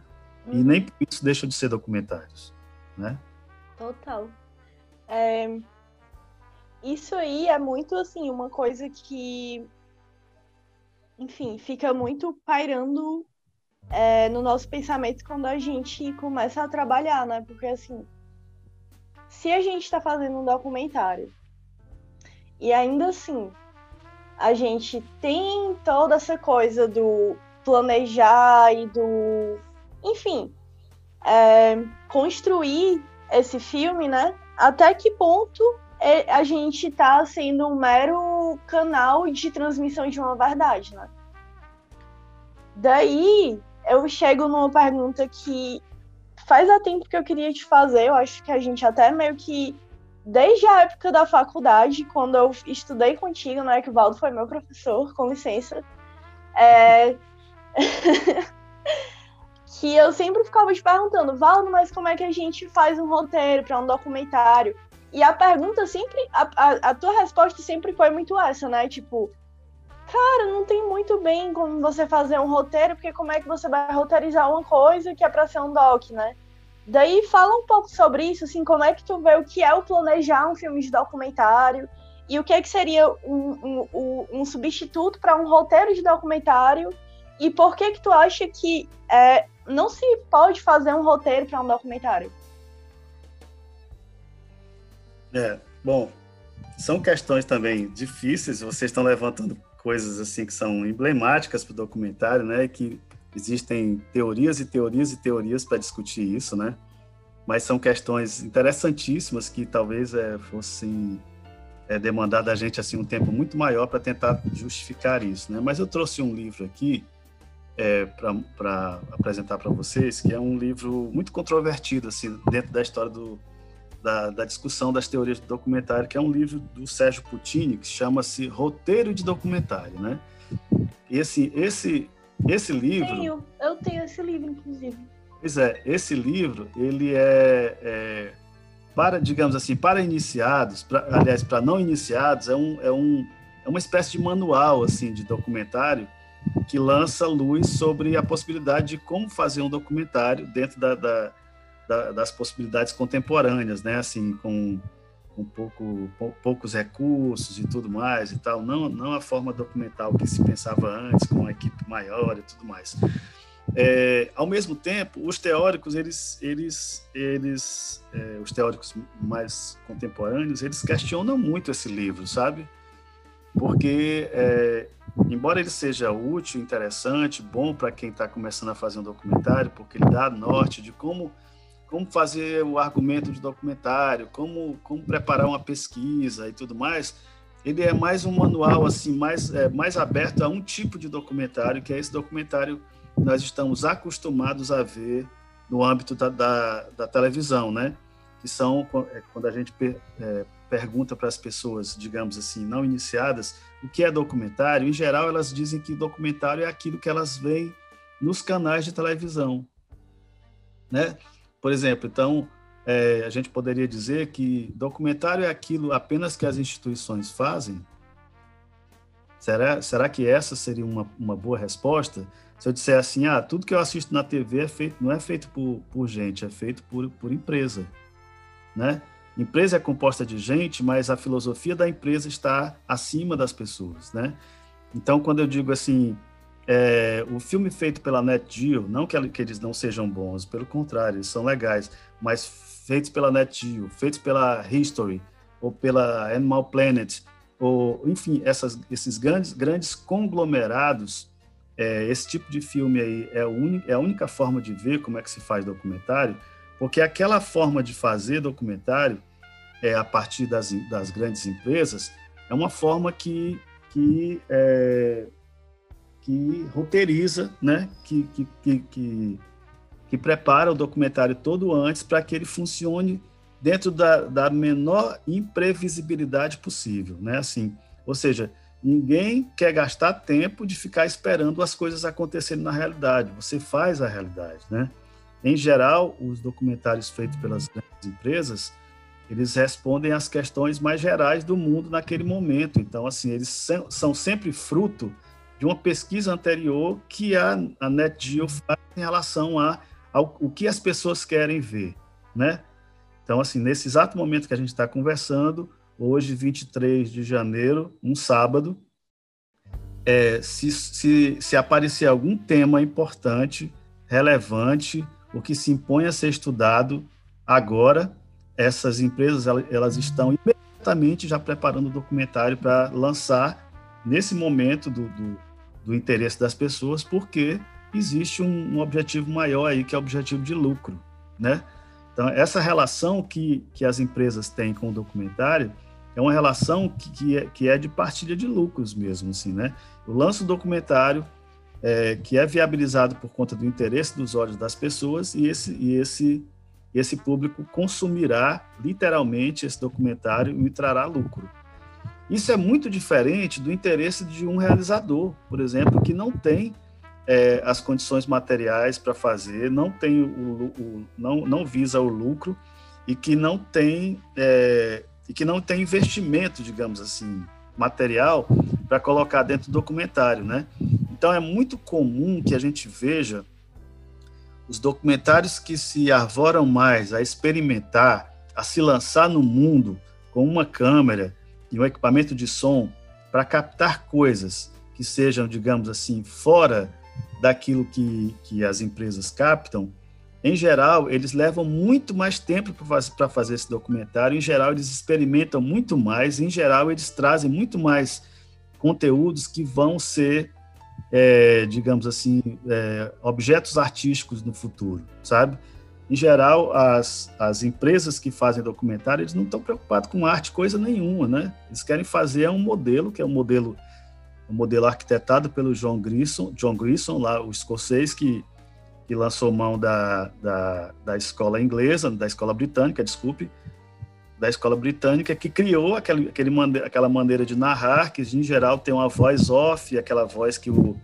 E uhum. nem por isso deixam de ser documentários, né? Total. É, isso aí é muito assim, uma coisa que, enfim, fica muito pairando é, no nosso pensamento quando a gente começa a trabalhar, né? Porque assim, se a gente está fazendo um documentário e ainda assim a gente tem toda essa coisa do planejar e do, enfim, é, construir esse filme, né? até que ponto é, a gente está sendo um mero canal de transmissão de uma verdade, né? Daí eu chego numa pergunta que faz a tempo que eu queria te fazer, eu acho que a gente até meio que desde a época da faculdade, quando eu estudei contigo, né, que o Valdo foi meu professor, com licença, é... que eu sempre ficava te perguntando, Valdo, mas como é que a gente faz um roteiro para um documentário? E a pergunta sempre, a, a, a, tua resposta sempre foi muito essa, né? Tipo, cara, não tem muito bem como você fazer um roteiro, porque como é que você vai roteirizar uma coisa que é para ser um doc, né? Daí fala um pouco sobre isso, assim, como é que tu vê o que é o planejar um filme de documentário e o que, é que seria um, um, um substituto para um roteiro de documentário e por que que tu acha que é, não se pode fazer um roteiro para um documentário. É, bom, são questões também difíceis. Vocês estão levantando coisas assim que são emblemáticas para o documentário, né? Que existem teorias e teorias e teorias para discutir isso, né? Mas são questões interessantíssimas que talvez é, fossem é, demandar da gente assim um tempo muito maior para tentar justificar isso, né? Mas eu trouxe um livro aqui é, para apresentar para vocês, que é um livro muito controvertido assim dentro da história do, da, da, discussão das teorias do documentário, que é um livro do Sérgio Puccini, que chama-se Roteiro de Documentário, né? Esse, esse, esse livro... Tenho, eu tenho esse livro, inclusive. Pois é, esse livro, ele é, é para, digamos assim, para iniciados, pra, aliás, para não iniciados, é, um, é, um, é uma espécie de manual, assim, de documentário, que lança luz sobre a possibilidade de como fazer um documentário dentro da, da, da, das possibilidades contemporâneas, né? Assim, com, com pouco, poucos recursos e tudo mais e tal. Não, não a forma documental que se pensava antes, com uma equipe maior e tudo mais. é, ao mesmo tempo, os teóricos, eles, eles, eles é, os teóricos mais contemporâneos, eles questionam muito esse livro, sabe? Porque, é, embora ele seja útil, interessante, bom para quem está começando a fazer um documentário, porque ele dá norte de como como fazer o argumento de documentário, como, como preparar uma pesquisa e tudo mais, ele é mais um manual assim, mais, é, mais aberto a um tipo de documentário, que é esse documentário que nós estamos acostumados a ver no âmbito da, da, da televisão, né? Que são, é, quando a gente per, é, pergunta para as pessoas, digamos assim, não iniciadas, o que é documentário, em geral elas dizem que documentário é aquilo que elas veem nos canais de televisão, né? Por exemplo, então, é, a gente poderia dizer que documentário é aquilo apenas que as instituições fazem? Será, será que essa seria uma, uma boa resposta? Se eu disser assim, ah, tudo que eu assisto na TV é feito, não é feito por, por gente, é feito por, por empresa, né? Empresa é composta de gente, mas a filosofia da empresa está acima das pessoas, né? Então, quando eu digo assim, é, o filme feito pela NetGeo, não que, que, eles não sejam bons, pelo contrário, eles são legais, mas feitos pela NetGeo, feitos pela History, ou pela Animal Planet, ou, enfim, essas, esses grandes, grandes conglomerados, é, esse tipo de filme aí é, un, é a única forma de ver como é que se faz documentário, porque aquela forma de fazer documentário, é, a partir das, das grandes empresas, é uma forma que, que é, que roteiriza, né? que, que, que, que, que prepara o documentário todo antes para que ele funcione dentro da, da menor imprevisibilidade possível, né? Assim, ou seja, ninguém quer gastar tempo de ficar esperando as coisas acontecerem na realidade. Você faz a realidade, né? Em geral, os documentários feitos pelas grandes empresas, eles respondem às questões mais gerais do mundo naquele momento. Então, assim, eles são sempre fruto de uma pesquisa anterior que a, a NetGeo faz em relação a, ao o que as pessoas querem ver, né? Então, assim, nesse exato momento que a gente está conversando, hoje, 23 de janeiro, um sábado, é, se, se, se aparecer algum tema importante, relevante, o que se impõe a ser estudado agora, essas empresas elas estão imediatamente já preparando o documentário para lançar nesse momento do, do, do interesse das pessoas, porque existe um, um, objetivo maior aí, que é o objetivo de lucro, né? Então, essa relação que, que as empresas têm com o documentário é uma relação que, que, é, que é de partilha de lucros mesmo, assim, né? Eu lanço o documentário, é, que é viabilizado por conta do interesse dos olhos das pessoas e esse, e esse, esse público consumirá literalmente esse documentário e trará lucro. Isso é muito diferente do interesse de um realizador, por exemplo, que não tem é, as condições materiais para fazer, não tem o, o, não, não visa o lucro e que não tem é, e que não tem investimento, digamos assim, material para colocar dentro do documentário, né? Então é muito comum que a gente veja os documentários que se arvoram mais a experimentar, a se lançar no mundo com uma câmera e um equipamento de som para captar coisas que sejam, digamos assim, fora daquilo que, que as empresas captam, em geral, eles levam muito mais tempo para fazer esse documentário. Em geral, eles experimentam muito mais. Em geral, eles trazem muito mais conteúdos que vão ser, é, digamos assim, é, objetos artísticos no futuro, sabe? Em geral, as, as empresas que fazem documentário, eles não estão preocupados com arte, coisa nenhuma, né? Eles querem fazer um modelo, que é um modelo, um modelo arquitetado pelo John Grissom, John Grissom, lá, o escocês, que, que lançou mão da, da, da escola inglesa, da escola britânica, desculpe, da escola britânica, que criou aquele, aquele, aquela maneira de narrar, que em geral tem uma voz off, aquela voz que o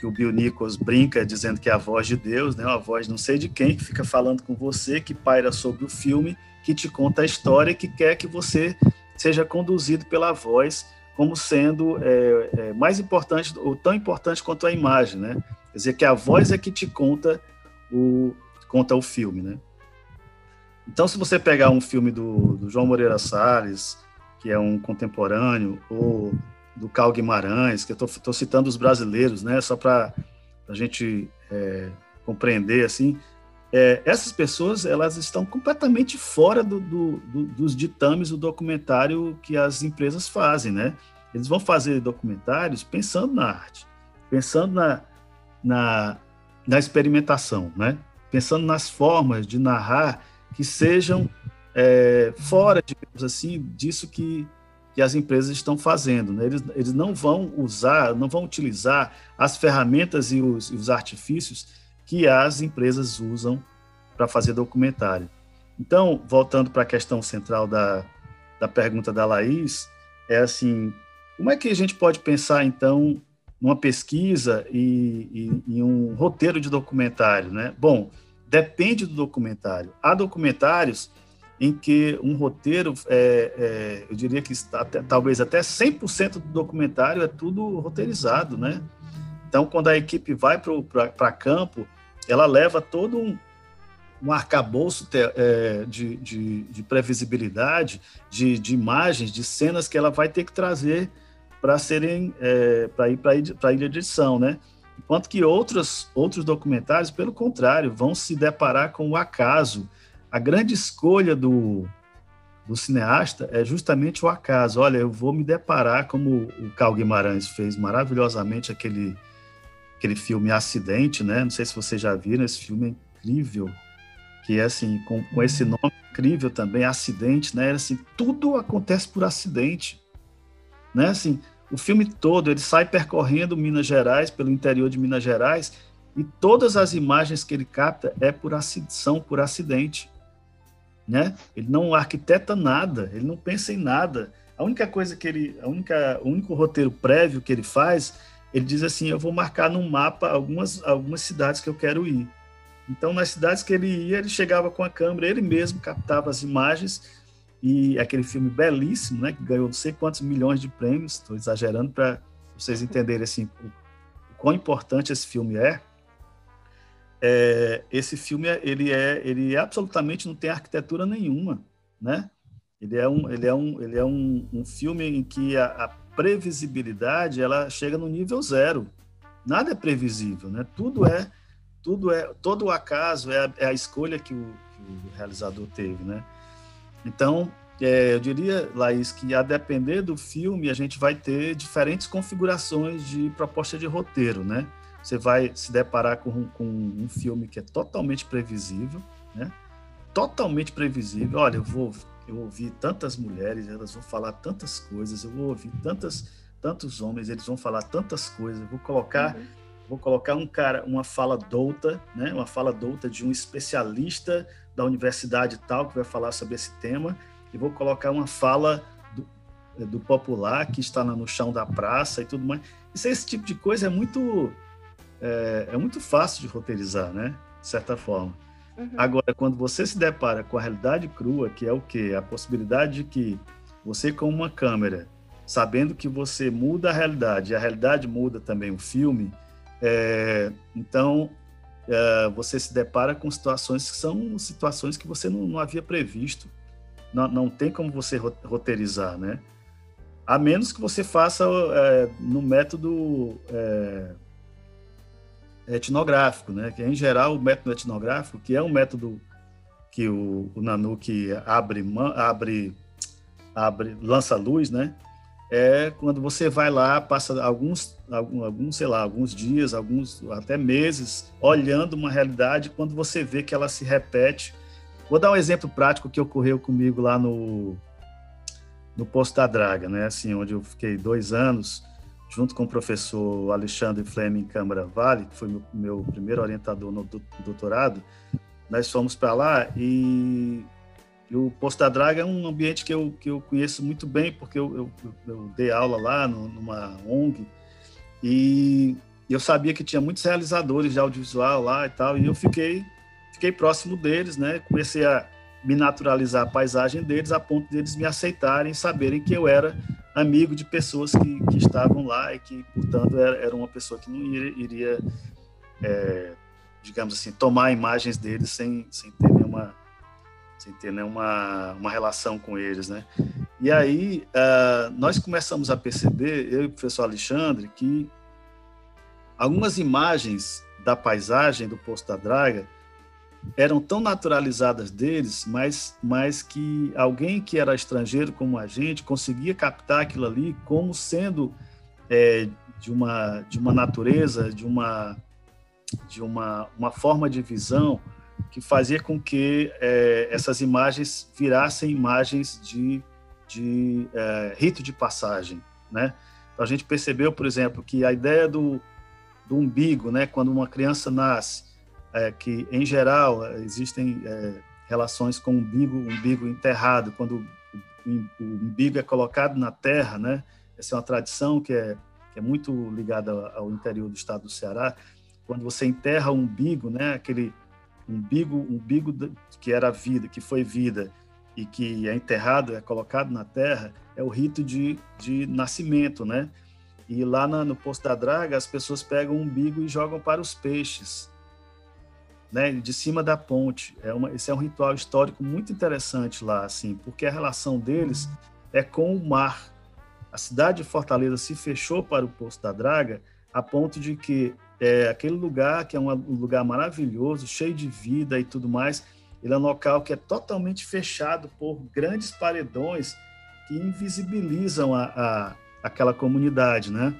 que o Bill Nichols brinca dizendo que é a voz de Deus, né? Uma voz não sei de quem que fica falando com você, que paira sobre o filme, que te conta a história, que quer que você seja conduzido pela voz como sendo é, é, mais importante ou tão importante quanto a imagem, né? Quer dizer que a voz é que te conta o conta o filme, né? Então, se você pegar um filme do, do João Moreira Salles, que é um contemporâneo, ou do Cal Guimarães, que eu estou citando os brasileiros, né, só para a gente é, compreender assim, é, essas pessoas elas estão completamente fora do, do, do, dos ditames do documentário que as empresas fazem, né? Eles vão fazer documentários pensando na arte, pensando na, na, na experimentação, né? Pensando nas formas de narrar que sejam é, fora, digamos assim, disso que, que as empresas estão fazendo. Né? Eles, eles não vão usar, não vão utilizar as ferramentas e os, e os artifícios que as empresas usam para fazer documentário. Então, voltando para a questão central da, da pergunta da Laís, é assim, como é que a gente pode pensar, então, numa pesquisa e, e, um roteiro de documentário, né? Bom, depende do documentário. Há documentários em que um roteiro, é, é, eu diria que até, talvez até 100% do documentário é tudo roteirizado, né? Então, quando a equipe vai para campo, ela leva todo um, um arcabouço é, de, de, de, previsibilidade, de, de, imagens, de cenas que ela vai ter que trazer para serem é, para ir para a ilha de edição, né? Enquanto que outros outros documentários, pelo contrário, vão se deparar com o acaso, a grande escolha do, do cineasta é justamente o acaso. Olha, eu vou me deparar, como o Carl Guimarães fez maravilhosamente aquele, aquele filme Acidente, né? Não sei se vocês já viram, esse filme é incrível, que é assim, com, com esse nome incrível também, Acidente, né? Assim, tudo acontece por acidente, né? Assim, o filme todo, ele sai percorrendo Minas Gerais, pelo interior de Minas Gerais, e todas as imagens que ele capta é por são por acidente né? Ele não arquiteta nada, ele não pensa em nada. A única coisa que ele, a única, o único roteiro prévio que ele faz, ele diz assim: eu vou marcar num mapa algumas algumas cidades que eu quero ir. Então, nas cidades que ele ia, ele chegava com a câmera, ele mesmo captava as imagens e aquele filme belíssimo, né, que ganhou não sei quantos milhões de prêmios. Estou exagerando para vocês entenderem assim o quão importante esse filme é é, esse filme ele é ele absolutamente não tem arquitetura nenhuma, né? Ele é um ele é um ele é um, um filme em que a, a, previsibilidade ela chega no nível zero. Nada é previsível, né? Tudo é tudo é todo o acaso é a, é a escolha que o, que o, realizador teve, né? Então é, eu diria, Laís, que a depender do filme a gente vai ter diferentes configurações de proposta de roteiro, né? Você vai se deparar com, com um filme que é totalmente previsível, né? Totalmente previsível. Olha, eu vou eu ouvi tantas mulheres, elas vão falar tantas coisas, eu vou ouvir tantas tantos homens, eles vão falar tantas coisas. Eu vou colocar uhum. vou colocar um cara, uma fala douta, né? Uma fala douta de um especialista da universidade tal que vai falar sobre esse tema e vou colocar uma fala do, do popular que está no chão da praça e tudo mais. Isso, esse tipo de coisa é muito é, é muito fácil de roteirizar, né? De certa forma. Uhum. Agora, quando você se depara com a realidade crua, que é o quê? A possibilidade de que você, com uma câmera, sabendo que você muda a realidade e a realidade muda também o filme, é, então é, você se depara com situações que são situações que você não, não havia previsto. Não, não, tem como você roteirizar, né? A menos que você faça é, no método é, etnográfico, né? Que em geral o método etnográfico, que é um método que o, o Nanuque abre, abre, abre, lança luz, né? É quando você vai lá, passa alguns, alguns, sei lá, alguns dias, alguns até meses, olhando uma realidade, quando você vê que ela se repete. Vou dar um exemplo prático que ocorreu comigo lá no no Posto da Draga, né? Assim, onde eu fiquei dois anos junto com o professor Alexandre Fleming Câmara Vale, que foi meu, meu primeiro orientador no doutorado, nós fomos para lá e, e, o Posto da Draga é um ambiente que eu, que eu conheço muito bem, porque eu, eu, eu dei aula lá no, numa ONG e eu sabia que tinha muitos realizadores de audiovisual lá e tal, e eu fiquei, fiquei próximo deles, né? Comecei a me naturalizar a paisagem deles a ponto deles me aceitarem, saberem que eu era amigo de pessoas que, que estavam lá e que, portanto, era, era uma pessoa que não iria, iria é, digamos assim, tomar imagens deles sem, sem ter nenhuma sem ter nenhuma uma relação com eles, né? E aí uh, nós começamos a perceber, eu e o professor Alexandre, que algumas imagens da paisagem do Poço da Draga eram tão naturalizadas deles, mas, mas que alguém que era estrangeiro como a gente conseguia captar aquilo ali como sendo é, de, uma, de uma natureza, de uma, de uma, uma forma de visão que fazia com que é, essas imagens virassem imagens de, de é, rito de passagem, né? Então a gente percebeu, por exemplo, que a ideia do, do umbigo, né, quando uma criança nasce, é, que em geral existem é, relações com o umbigo, umbigo enterrado, quando o, umbigo é colocado na terra, né? Essa é uma tradição que é, que é muito ligada ao, ao interior do estado do Ceará. Quando você enterra o umbigo, né, aquele umbigo, umbigo que era vida, que foi vida e que é enterrado, é colocado na terra, é o rito de, de nascimento, né? E lá na, no Poço da Draga, as pessoas pegam o umbigo e jogam para os peixes, né? De cima da ponte. É uma, esse é um ritual histórico muito interessante lá, assim, porque a relação deles é com o mar. A cidade de Fortaleza se fechou para o Poço da Draga a ponto de que é, aquele lugar, que é um lugar maravilhoso, cheio de vida e tudo mais, ele é um local que é totalmente fechado por grandes paredões que invisibilizam a, a aquela comunidade, né?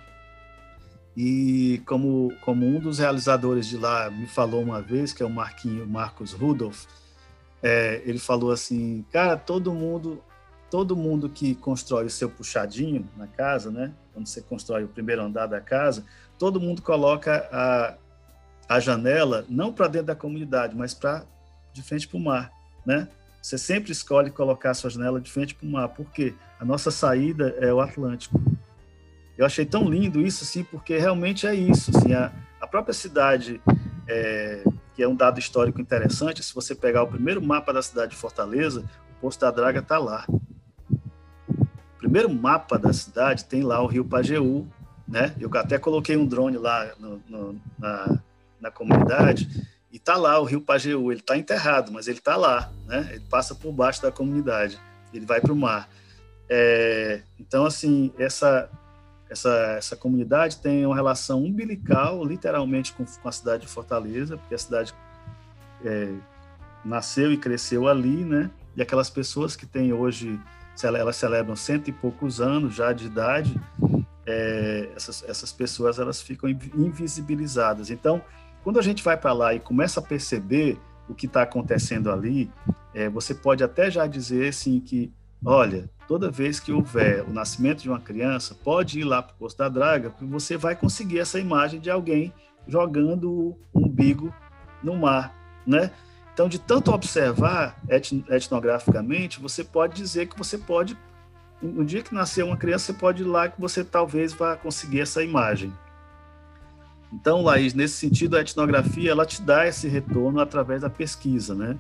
E como, como um dos realizadores de lá me falou uma vez, que é o Marquinho Marcos Rudolph, é, ele falou assim, cara, todo mundo todo mundo que constrói o seu puxadinho na casa, né? Quando você constrói o primeiro andar da casa, todo mundo coloca a, a janela não para dentro da comunidade, mas para de frente para o mar, né? Você sempre escolhe colocar a sua janela de frente para o mar, porque a nossa saída é o Atlântico. Eu achei tão lindo isso, assim, porque realmente é isso. Assim, a, a própria cidade, é, que é um dado histórico interessante, se você pegar o primeiro mapa da cidade de Fortaleza, o Poço da Draga está lá primeiro mapa da cidade tem lá o Rio Pajeú, né? Eu até coloquei um drone lá no, no, na, na comunidade e tá lá o Rio Pajeú. Ele está enterrado, mas ele está lá, né? Ele passa por baixo da comunidade, ele vai para o mar. É, então, assim, essa, essa, essa comunidade tem uma relação umbilical, literalmente, com, com a cidade de Fortaleza, porque a cidade é, nasceu e cresceu ali, né? E aquelas pessoas que têm hoje elas celebram cento e poucos anos já de idade, é, essas, essas pessoas elas ficam invisibilizadas. Então, quando a gente vai para lá e começa a perceber o que está acontecendo ali, é, você pode até já dizer assim que, olha, toda vez que houver o nascimento de uma criança, pode ir lá para o posto da draga, porque você vai conseguir essa imagem de alguém jogando o umbigo no mar, né? Então, de tanto observar etnograficamente, você pode dizer que você pode, no dia que nascer uma criança, você pode ir lá que você talvez vá conseguir essa imagem. Então, Laís, nesse sentido, a etnografia ela te dá esse retorno através da pesquisa, né?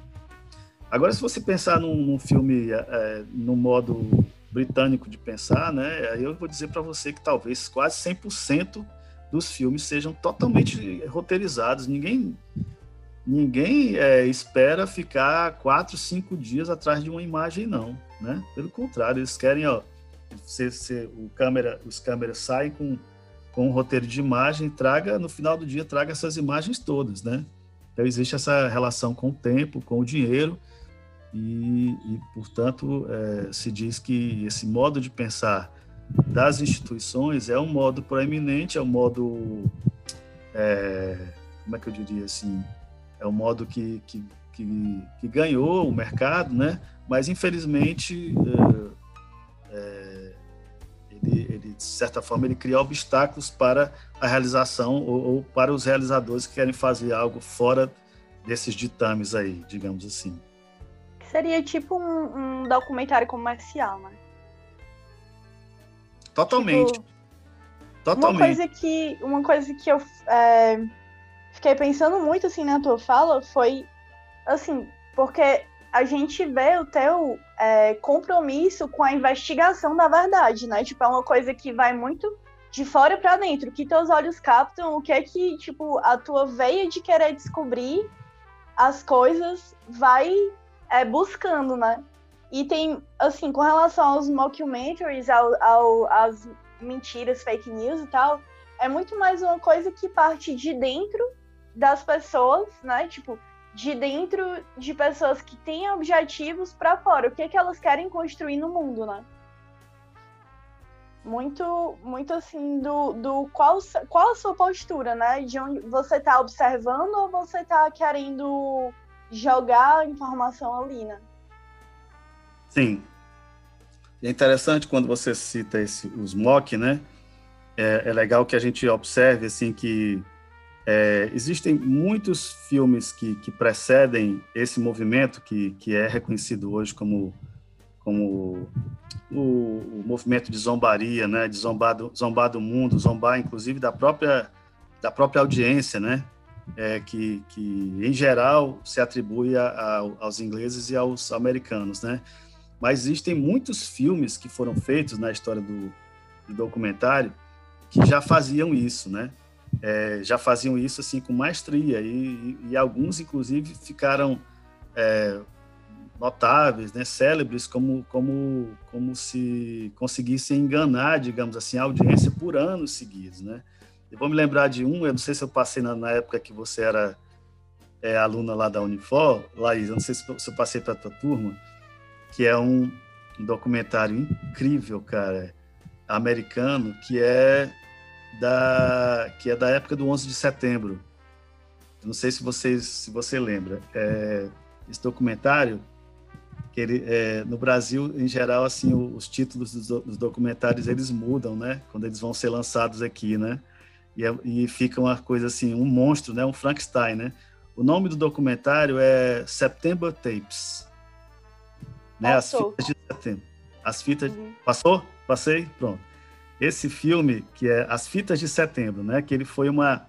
Agora, se você pensar num, num filme é, no modo britânico de pensar, né? Aí eu vou dizer para você que talvez quase 100% dos filmes sejam totalmente roteirizados. Ninguém ninguém é, espera ficar quatro, cinco dias atrás de uma imagem, não, né? Pelo contrário, eles querem, ó, se, se o câmera, os câmeras saem com, com um roteiro de imagem, traga no final do dia traga essas imagens todas, né? Então existe essa relação com o tempo, com o dinheiro e, e portanto, é, se diz que esse modo de pensar das instituições é um modo proeminente, é um modo, é, como é que eu diria assim, é o modo que, que, que, que ganhou o mercado, né? Mas infelizmente é, é, ele, ele, de certa forma, ele cria obstáculos para a realização ou, ou, para os realizadores que querem fazer algo fora desses ditames aí, digamos assim. Seria tipo um, um documentário comercial, né? Totalmente. Tipo, Totalmente. Uma coisa que, uma coisa que eu é, fiquei pensando muito assim na tua fala foi assim, porque a gente vê o teu é, compromisso com a investigação da verdade, né? Tipo, é uma coisa que vai muito de fora para dentro, que teus olhos captam, o que é que, tipo, a tua veia de querer descobrir as coisas vai é, buscando, né? E tem, assim, com relação aos mockumentaries, ao, ao, às mentiras, fake news e tal, é muito mais uma coisa que parte de dentro das pessoas, né? Tipo, de dentro de pessoas que têm objetivos para fora. O que, é que elas querem construir no mundo, né? Muito, muito assim, do, do qual, qual a sua postura, né? De onde você está observando ou você está querendo jogar a informação ali, né? Sim. É interessante quando você cita esse, os MOC, né? É, é legal que a gente observe, assim, que é, existem muitos filmes que, que precedem esse movimento que, que é reconhecido hoje como, como o, o movimento de zombaria, né? De zombar do, zombar do mundo, zombar inclusive da própria, da própria audiência, né? É, que, que em geral se atribui a, a, aos ingleses e aos americanos, né? Mas existem muitos filmes que foram feitos na história do, do documentário que já faziam isso, né? é, já faziam isso assim com maestria e, e, e alguns inclusive ficaram é, notáveis, né, célebres como como como se conseguissem enganar, digamos assim, a audiência por anos seguidos, né? Eu vou me lembrar de um, eu não sei se eu passei na, na época que você era é, aluna lá da Unifor, Laís, eu não sei se eu passei para a tua turma, que é um, um documentário incrível, cara, americano, que é da que é da época do 11 de setembro. Não sei se vocês se você lembra. É, esse documentário que ele é, no Brasil em geral assim os títulos dos, dos, documentários eles mudam, né? Quando eles vão ser lançados aqui, né? E, é, e fica uma coisa assim, um monstro, né? Um Frankenstein, né? O nome do documentário é September Tapes. Né? As fitas de setembro. As fitas. Uhum. Passou? Passei? Pronto esse filme que é As Fitas de Setembro, né? Que ele foi uma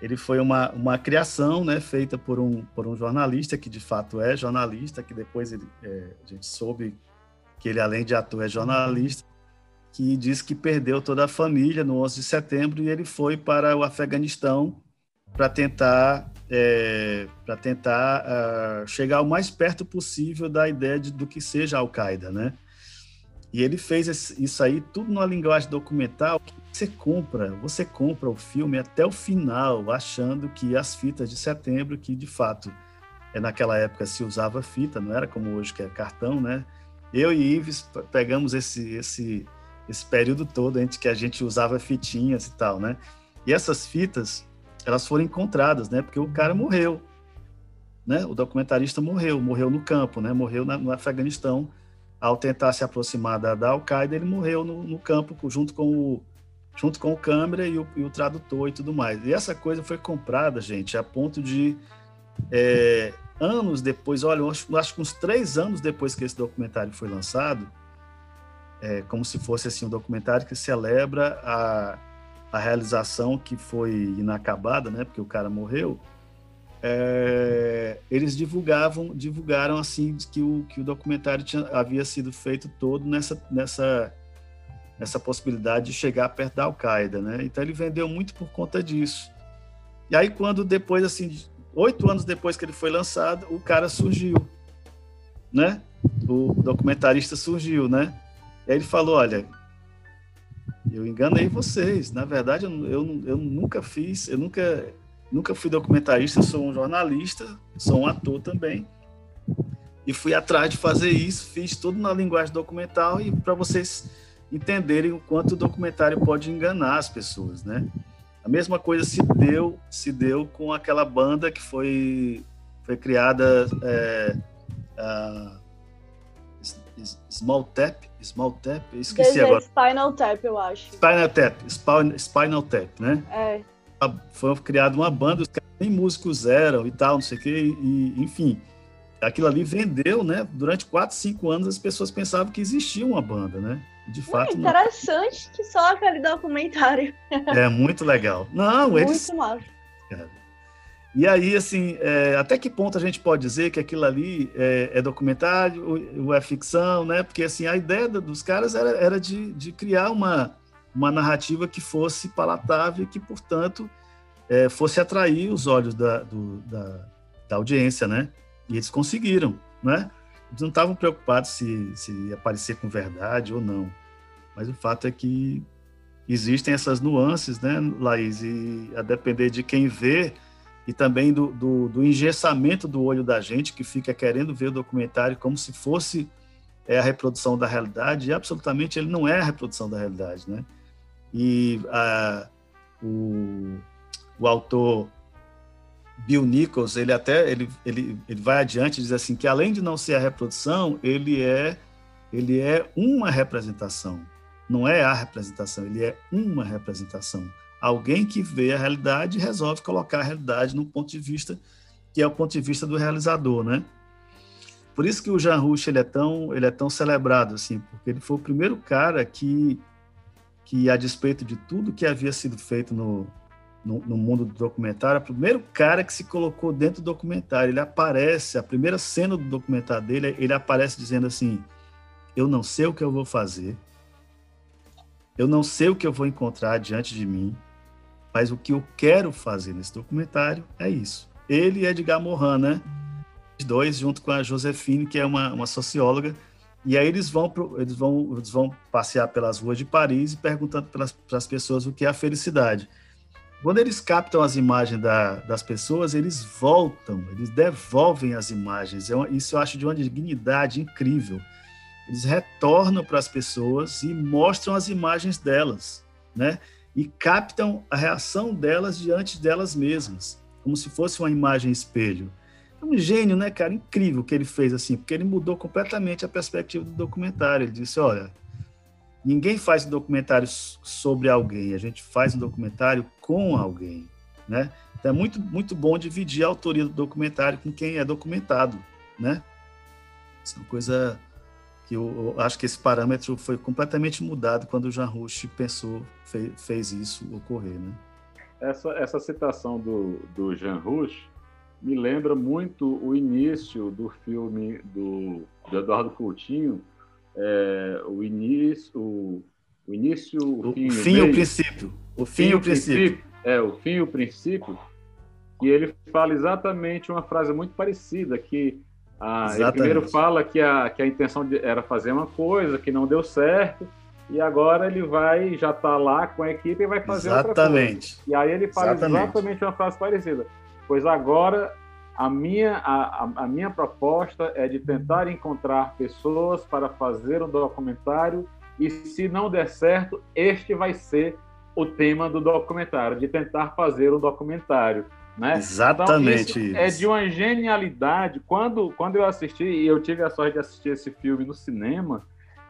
ele foi uma, uma criação, né? Feita por um por um jornalista que de fato é jornalista, que depois ele, é, a gente soube que ele além de ator é jornalista, que diz que perdeu toda a família no 11 de setembro e ele foi para o Afeganistão para tentar é, para tentar uh, chegar o mais perto possível da ideia de, do que seja Al-Qaeda, né? E ele fez isso aí tudo numa linguagem documental você compra, você compra o filme até o final, achando que as fitas de setembro, que de fato é naquela época se usava fita, não era como hoje que é cartão, né? Eu e Ives pegamos esse esse esse período todo entre que a gente usava fitinhas e tal, né? E essas fitas, elas foram encontradas, né? Porque o cara morreu, né? O documentarista morreu, morreu no campo, né? Morreu na, no Afeganistão ao tentar se aproximar da, da Al-Qaeda, ele morreu no, no, campo junto com o junto com o câmera e o, e o, tradutor e tudo mais. E essa coisa foi comprada, gente, a ponto de é, anos depois, olha, acho, acho que uns três anos depois que esse documentário foi lançado, é, como se fosse assim um documentário que celebra a, a realização que foi inacabada, né? Porque o cara morreu é, eles divulgavam, divulgaram assim que o, que o documentário tinha, havia sido feito todo nessa, nessa, nessa possibilidade de chegar perto da Al-Qaeda, né? Então ele vendeu muito por conta disso. E aí quando depois, assim, oito anos depois que ele foi lançado, o cara surgiu, né? O documentarista surgiu, né? E aí ele falou, olha, eu enganei vocês. Na verdade, eu, eu, eu nunca fiz, eu nunca Nunca fui documentarista, sou um jornalista, sou um ator também. E fui atrás de fazer isso, fiz tudo na linguagem documental e para vocês entenderem o quanto o documentário pode enganar as pessoas, né? A mesma coisa se deu, se deu com aquela banda que foi, foi criada é, Small Tap, Small Tap, esqueci Desde agora. Spinal Tap, eu acho. Spinal Tap, Spinal, Spinal Tap, né? É foi criada uma banda, os caras nem músicos eram e tal, não sei o quê, e, enfim. Aquilo ali vendeu, né? Durante 4, 5 anos as pessoas pensavam que existia uma banda, né? De fato. É interessante não. que só aquele documentário. É muito legal. Não, muito eles. Muito massa. E aí, assim, é, até que ponto a gente pode dizer que aquilo ali é, é documentário ou é ficção, né? Porque, assim, a ideia dos caras era, era de, de criar uma, uma narrativa que fosse palatável e que, portanto, é, fosse atrair os olhos da, do, da, da, audiência, né? E eles conseguiram, né? Eles não estavam preocupados se, se aparecer com verdade ou não. Mas o fato é que existem essas nuances, né, Laís? E a depender de quem vê e também do, do, do engessamento do olho da gente que fica querendo ver o documentário como se fosse é, a reprodução da realidade, e absolutamente ele não é a reprodução da realidade, né? E a, o, o autor Bill Nichols, ele até ele, ele, ele vai adiante e diz assim que além de não ser a reprodução, ele é ele é uma representação. Não é a representação, ele é uma representação. Alguém que vê a realidade resolve colocar a realidade num ponto de vista que é o ponto de vista do realizador, né? Por isso que o Jean Rouch ele é tão ele é tão celebrado assim, porque ele foi o primeiro cara que que a despeito de tudo que havia sido feito no, no, no, mundo do documentário, o primeiro cara que se colocou dentro do documentário. Ele aparece, a primeira cena do documentário dele, ele aparece dizendo assim: Eu não sei o que eu vou fazer, eu não sei o que eu vou encontrar diante de mim, mas o que eu quero fazer nesse documentário é isso. Ele e Edgar Morin, né? Os dois, junto com a Josephine, que é uma, uma socióloga, e aí eles vão, pro, eles, vão, eles vão passear pelas ruas de Paris e perguntando para as pessoas o que é a felicidade. Quando eles captam as imagens da, das pessoas, eles voltam, eles devolvem as imagens. É isso eu acho de uma dignidade incrível. Eles retornam para as pessoas e mostram as imagens delas, né? E captam a reação delas diante delas mesmas, como se fosse uma imagem espelho. É um gênio, né, cara? Incrível que ele fez assim, porque ele mudou completamente a perspectiva do documentário. Ele disse: olha, Ninguém faz um documentário sobre alguém, a gente faz um documentário com alguém, né? Então é muito, muito bom dividir a autoria do documentário com quem é documentado, né? Isso é uma coisa que eu, eu acho que esse parâmetro foi completamente mudado quando o Jean Rouch pensou, fez, fez isso ocorrer, né? Essa, essa citação do, do Jean Rouch me lembra muito o início do filme do, do Eduardo Coutinho, é, o início, o, o início, o, o fim, fim o, o princípio. O fim, e o princípio. princípio. É, o fim e o princípio. E ele fala exatamente uma frase muito parecida, que a, ele primeiro fala que a, que a intenção de, era fazer uma coisa, que não deu certo, e agora ele vai, já está lá com a equipe e vai fazer exatamente. outra coisa. E aí ele fala exatamente. exatamente uma frase parecida. Pois agora a minha, a, a, minha proposta é de tentar encontrar pessoas para fazer um documentário e, se não der certo, este vai ser o tema do documentário, de tentar fazer um documentário. Né? Exatamente então, isso, É de uma genialidade. Quando, quando eu assisti, e eu tive a sorte de assistir esse filme no cinema,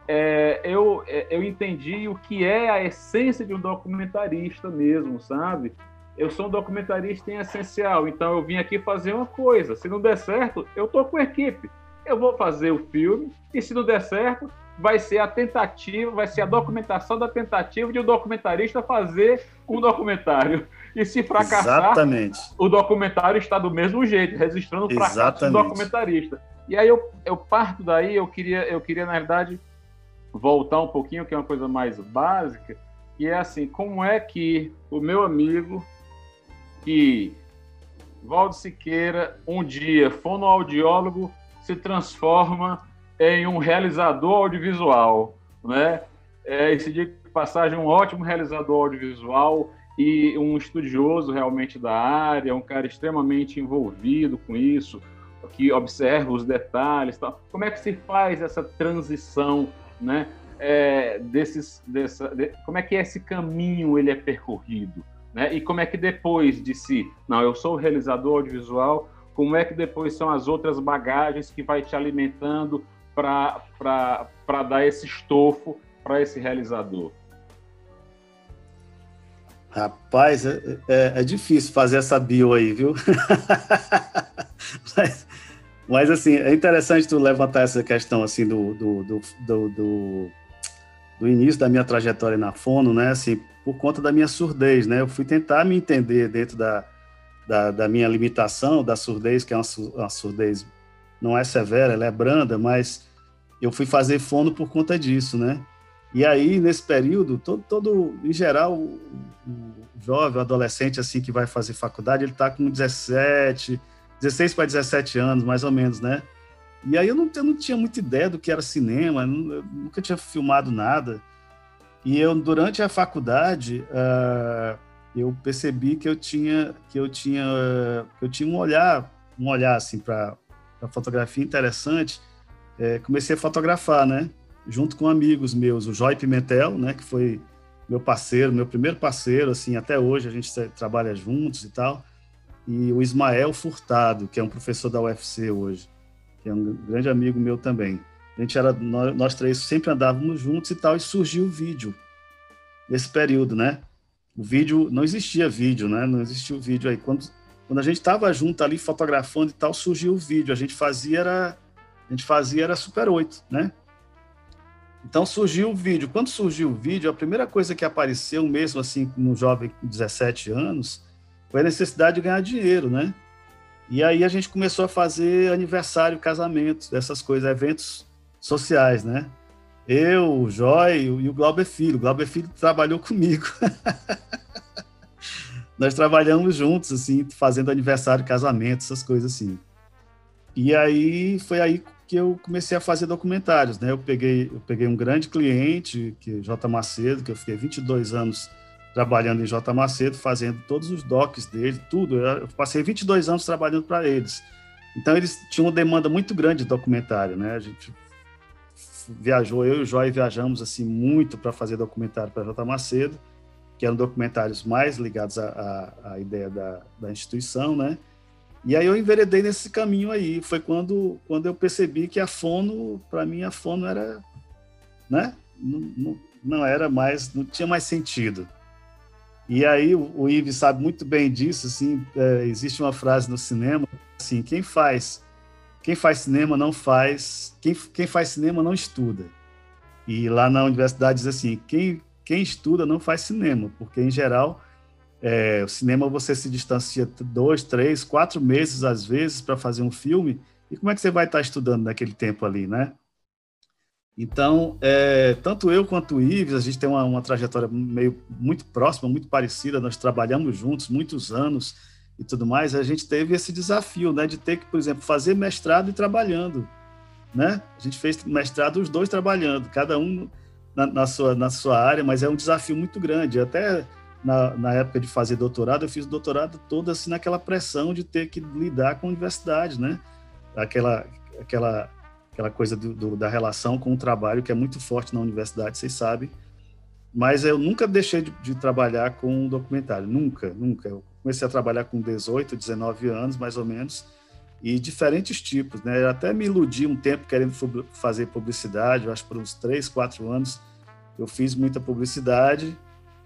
é, eu, é, eu entendi o que é a essência de um documentarista mesmo, sabe? eu sou um documentarista em essencial, então eu vim aqui fazer uma coisa. Se não der certo, eu tô com a equipe. Eu vou fazer o filme e se não der certo, vai ser a tentativa, vai ser a documentação da tentativa de um documentarista fazer um documentário. E se fracassar, Exatamente. o documentário está do mesmo jeito, registrando o fracasso Exatamente. do documentarista. E aí eu, eu parto daí, eu queria, eu queria, na verdade, voltar um pouquinho, que é uma coisa mais básica, que é assim, como é que o meu amigo que Valdo Siqueira, um dia fonoaudiólogo, se transforma em um realizador audiovisual, né? É, esse dia de passagem, um ótimo realizador audiovisual e um estudioso realmente da área, um cara extremamente envolvido com isso, que observa os detalhes. Tal. Como é que se faz essa transição, né? É, desses, dessa, de, como é que esse caminho ele é percorrido? Né? E como é que depois de si, não, eu sou realizador audiovisual, como é que depois são as outras bagagens que vai te alimentando para dar esse estofo para esse realizador? Rapaz, é, é, é, difícil fazer essa bio aí, viu? mas, mas, assim, é interessante tu levantar essa questão, assim, do, do, do, do, do, início da minha trajetória na Fono, né? Assim, por conta da minha surdez, né? Eu fui tentar me entender dentro da, da, da minha limitação, da surdez, que é uma, uma, surdez não é severa, ela é branda, mas eu fui fazer fono por conta disso, né? E aí, nesse período, todo, todo em geral, o, jovem, o adolescente, assim, que vai fazer faculdade, ele está com 17, 16 para 17 anos, mais ou menos, né? E aí eu não, eu não tinha muita ideia do que era cinema, nunca tinha filmado nada. E eu, durante a faculdade, uh, eu percebi que eu tinha que eu tinha que eu tinha um olhar um olhar assim para a fotografia interessante é, comecei a fotografar né? Junto com amigos meus o Joy Pimentel né? Que foi meu parceiro meu primeiro parceiro assim até hoje a gente trabalha juntos e tal. E o Ismael Furtado que é um professor da UFC hoje que é um grande amigo meu também. A gente era nós, nós três sempre andávamos juntos e tal e surgiu o vídeo. Nesse período né? O vídeo, não existia vídeo, né? Não existia o vídeo. Aí. Quando, quando a gente estava junto ali fotografando e tal, surgiu o vídeo. A gente fazia era, a gente fazia era Super 8, né? Então surgiu o vídeo. Quando surgiu o vídeo, a primeira coisa que apareceu mesmo assim no jovem com 17 anos foi a necessidade de ganhar dinheiro, né? E aí a gente começou a fazer aniversário, casamento, essas coisas, eventos sociais, né? Eu, o Joy e o Glauber Filho. O Glauber Filho trabalhou comigo. Nós trabalhamos juntos, assim, fazendo aniversário, casamento, essas coisas assim. E aí foi aí que eu comecei a fazer documentários, né? Eu peguei, eu peguei um grande cliente, que é J Macedo, que eu fiquei 22 anos trabalhando em J Macedo, fazendo todos os docs dele, tudo. Eu passei 22 anos trabalhando para eles. Então eles tinham uma demanda muito grande de documentário, né? A gente viajou, eu e o Joy viajamos assim muito para fazer documentário para J. Macedo, que eram documentários mais ligados à, ideia da, da, instituição, né? E aí eu enveredei nesse caminho aí. Foi quando, quando eu percebi que a fono, para mim, a fono era, né? Não, não, não, era mais, não tinha mais sentido. E aí o, o Ives sabe muito bem disso, assim, é, existe uma frase no cinema, assim, quem faz quem faz cinema não faz. Quem, quem faz cinema não estuda. E lá na universidade diz assim: quem, quem estuda não faz cinema, porque em geral é, o cinema você se distancia dois, três, quatro meses às vezes para fazer um filme. E como é que você vai estar estudando naquele tempo ali, né? Então, é, tanto eu quanto o Ives, a gente tem uma, uma trajetória meio muito próxima, muito parecida. Nós trabalhamos juntos muitos anos e tudo mais, a gente teve esse desafio, né, de ter que, por exemplo, fazer mestrado e trabalhando, né? A gente fez mestrado os dois trabalhando, cada um na, na sua na sua área, mas é um desafio muito grande. Até na, na época de fazer doutorado, eu fiz doutorado todo assim naquela pressão de ter que lidar com a universidade, né? Aquela aquela aquela coisa do, do, da relação com o trabalho que é muito forte na universidade, vocês sabem. Mas eu nunca deixei de, de trabalhar com um documentário, nunca, nunca. Eu comecei a trabalhar com 18, 19 anos, mais ou menos, e diferentes tipos, né? Eu até me iludi um tempo querendo fazer publicidade, eu acho que por uns 3, 4 anos eu fiz muita publicidade.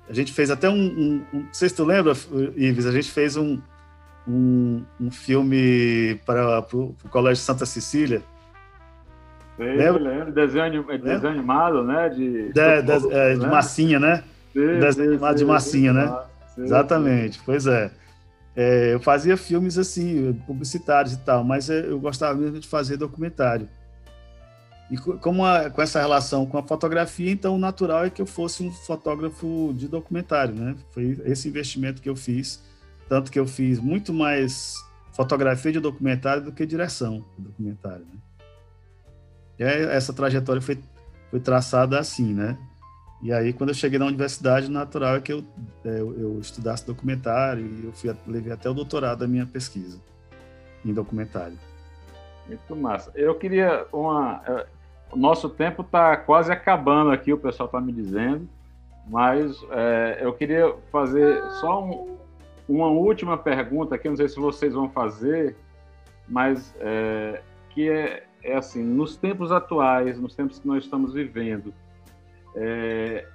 A gente fez até um, um, um não sei se tu lembra, Ives, a gente fez um, um, um filme para, para o Colégio Santa Cecília, Sei, lembra? lembro. Desenho, desenho animado, né? De, de, de, é, de massinha, né? Sim, desenho sim, animado sim, de massinha, né? Exatamente, pois é. É. Eu fazia filmes assim, publicitários e tal, mas é, eu gostava mesmo de fazer documentário. E como a, com essa relação com a fotografia, então o natural é que eu fosse um fotógrafo de documentário, né? Foi esse investimento que eu fiz, tanto que eu fiz muito mais fotografia de documentário do que direção de documentário, né? E essa trajetória foi, foi traçada assim, né? E aí, quando eu cheguei na universidade, natural é que eu, é, eu, eu estudasse documentário e eu fui, levei até o doutorado da minha pesquisa em documentário. Muito massa. Eu queria uma. É, o nosso tempo está quase acabando aqui, o pessoal está me dizendo, mas é, eu queria fazer só um, uma última pergunta aqui, não sei se vocês vão fazer, mas é, que é, é assim: nos tempos atuais, nos tempos que nós estamos vivendo, é,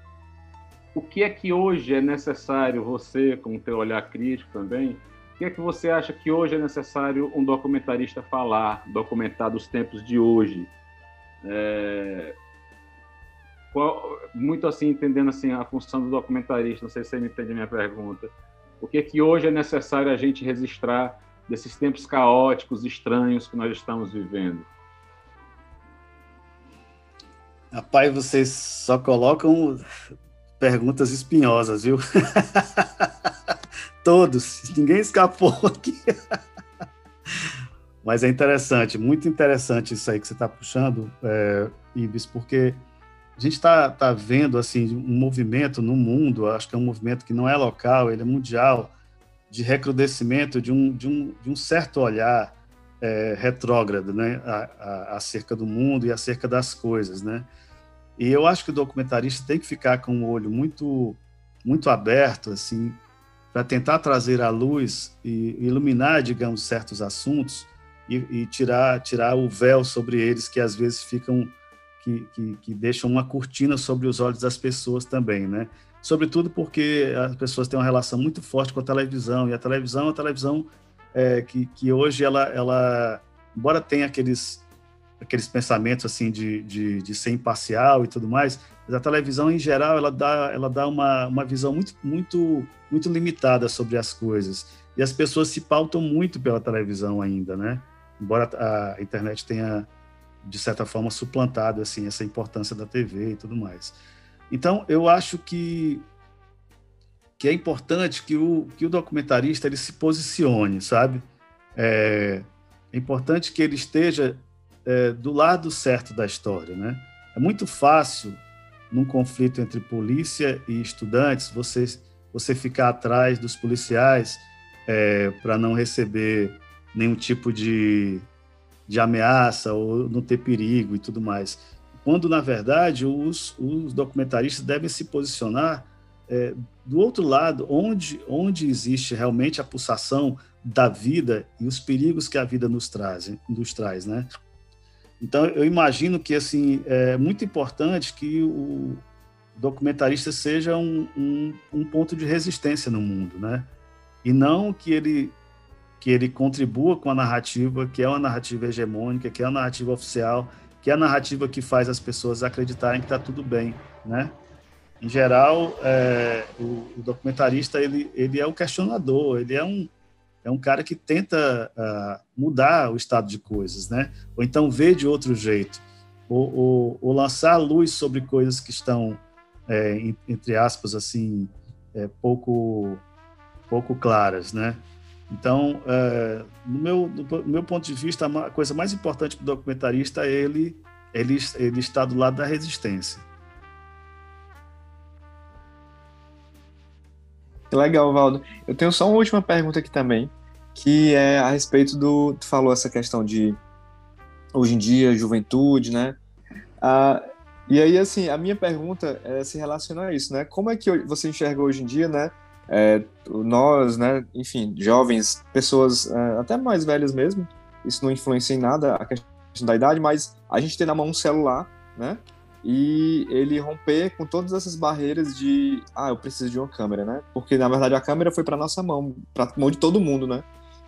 o que é que hoje é necessário você, com o teu olhar crítico também, o que é que você acha que hoje é necessário um documentarista falar, documentar dos tempos de hoje? É, qual, muito assim, entendendo assim a função do documentarista, não sei se você me entende a minha pergunta. O que é que hoje é necessário a gente registrar desses tempos caóticos, estranhos que nós estamos vivendo? Rapaz, vocês só colocam perguntas espinhosas, viu? Todos, ninguém escapou aqui. Mas é interessante, muito interessante isso aí que você está puxando, é, Ibis, porque a gente está tá vendo assim um movimento no mundo, acho que é um movimento que não é local, ele é mundial, de recrudescimento de um, de um, de um certo olhar é, retrógrado, né, a, acerca do mundo e acerca das coisas, né. E eu acho que o documentarista tem que ficar com o olho muito, muito aberto, assim, para tentar trazer à luz e iluminar, digamos, certos assuntos e, e, tirar, tirar o véu sobre eles que às vezes ficam que, que, que, deixam uma cortina sobre os olhos das pessoas também, né? Sobretudo porque as pessoas têm uma relação muito forte com a televisão e a televisão, a televisão é, que, que hoje ela, ela, embora tenha aqueles aqueles pensamentos assim de, de, de, ser imparcial e tudo mais, mas a televisão em geral ela dá ela dá uma, uma visão muito muito muito limitada sobre as coisas e as pessoas se pautam muito pela televisão ainda, né? Embora a internet tenha de certa forma suplantado assim essa importância da TV e tudo mais. Então eu acho que que é importante que o que o documentarista ele se posicione, sabe? É, é importante que ele esteja é, do lado certo da história, né? É muito fácil num conflito entre polícia e estudantes você você ficar atrás dos policiais é, para não receber nenhum tipo de de ameaça ou não ter perigo e tudo mais. Quando, na verdade, os, os documentaristas devem se posicionar é, do outro lado, onde, onde existe realmente a pulsação da vida e os perigos que a vida nos traz, nos traz né? Então, eu imagino que assim é muito importante que o documentarista seja um, um, um ponto de resistência no mundo, né? E não que ele que ele contribua com a narrativa, que é uma narrativa hegemônica, que é uma narrativa oficial, que é a narrativa que faz as pessoas acreditarem que está tudo bem, né? Em geral, é, o, o, documentarista ele, ele é um questionador, ele é um é um cara que tenta uh, mudar o estado de coisas, né? Ou então ver de outro jeito, ou, ou, ou lançar luz sobre coisas que estão é, entre aspas assim é, pouco pouco claras, né? Então, é, no, meu, do meu ponto de vista, a coisa mais importante para o documentarista é ele, ele, ele do lado da resistência. Legal, Valdo. Eu tenho só uma última pergunta aqui também, que é a respeito do. Tu falou essa questão de hoje em dia, juventude, né? Ah, e aí, assim, a minha pergunta é, se relaciona a isso, né? Como é que você enxerga hoje em dia, né? é, nós, né, enfim, jovens, pessoas é, até mais velhas mesmo, isso não influencia em nada a questão da idade, mas a gente tem na mão um celular, né, e ele romper com todas essas barreiras de, ah, eu preciso de uma câmera, né, porque na verdade a câmera foi para nossa mão, para mão de todo mundo, né,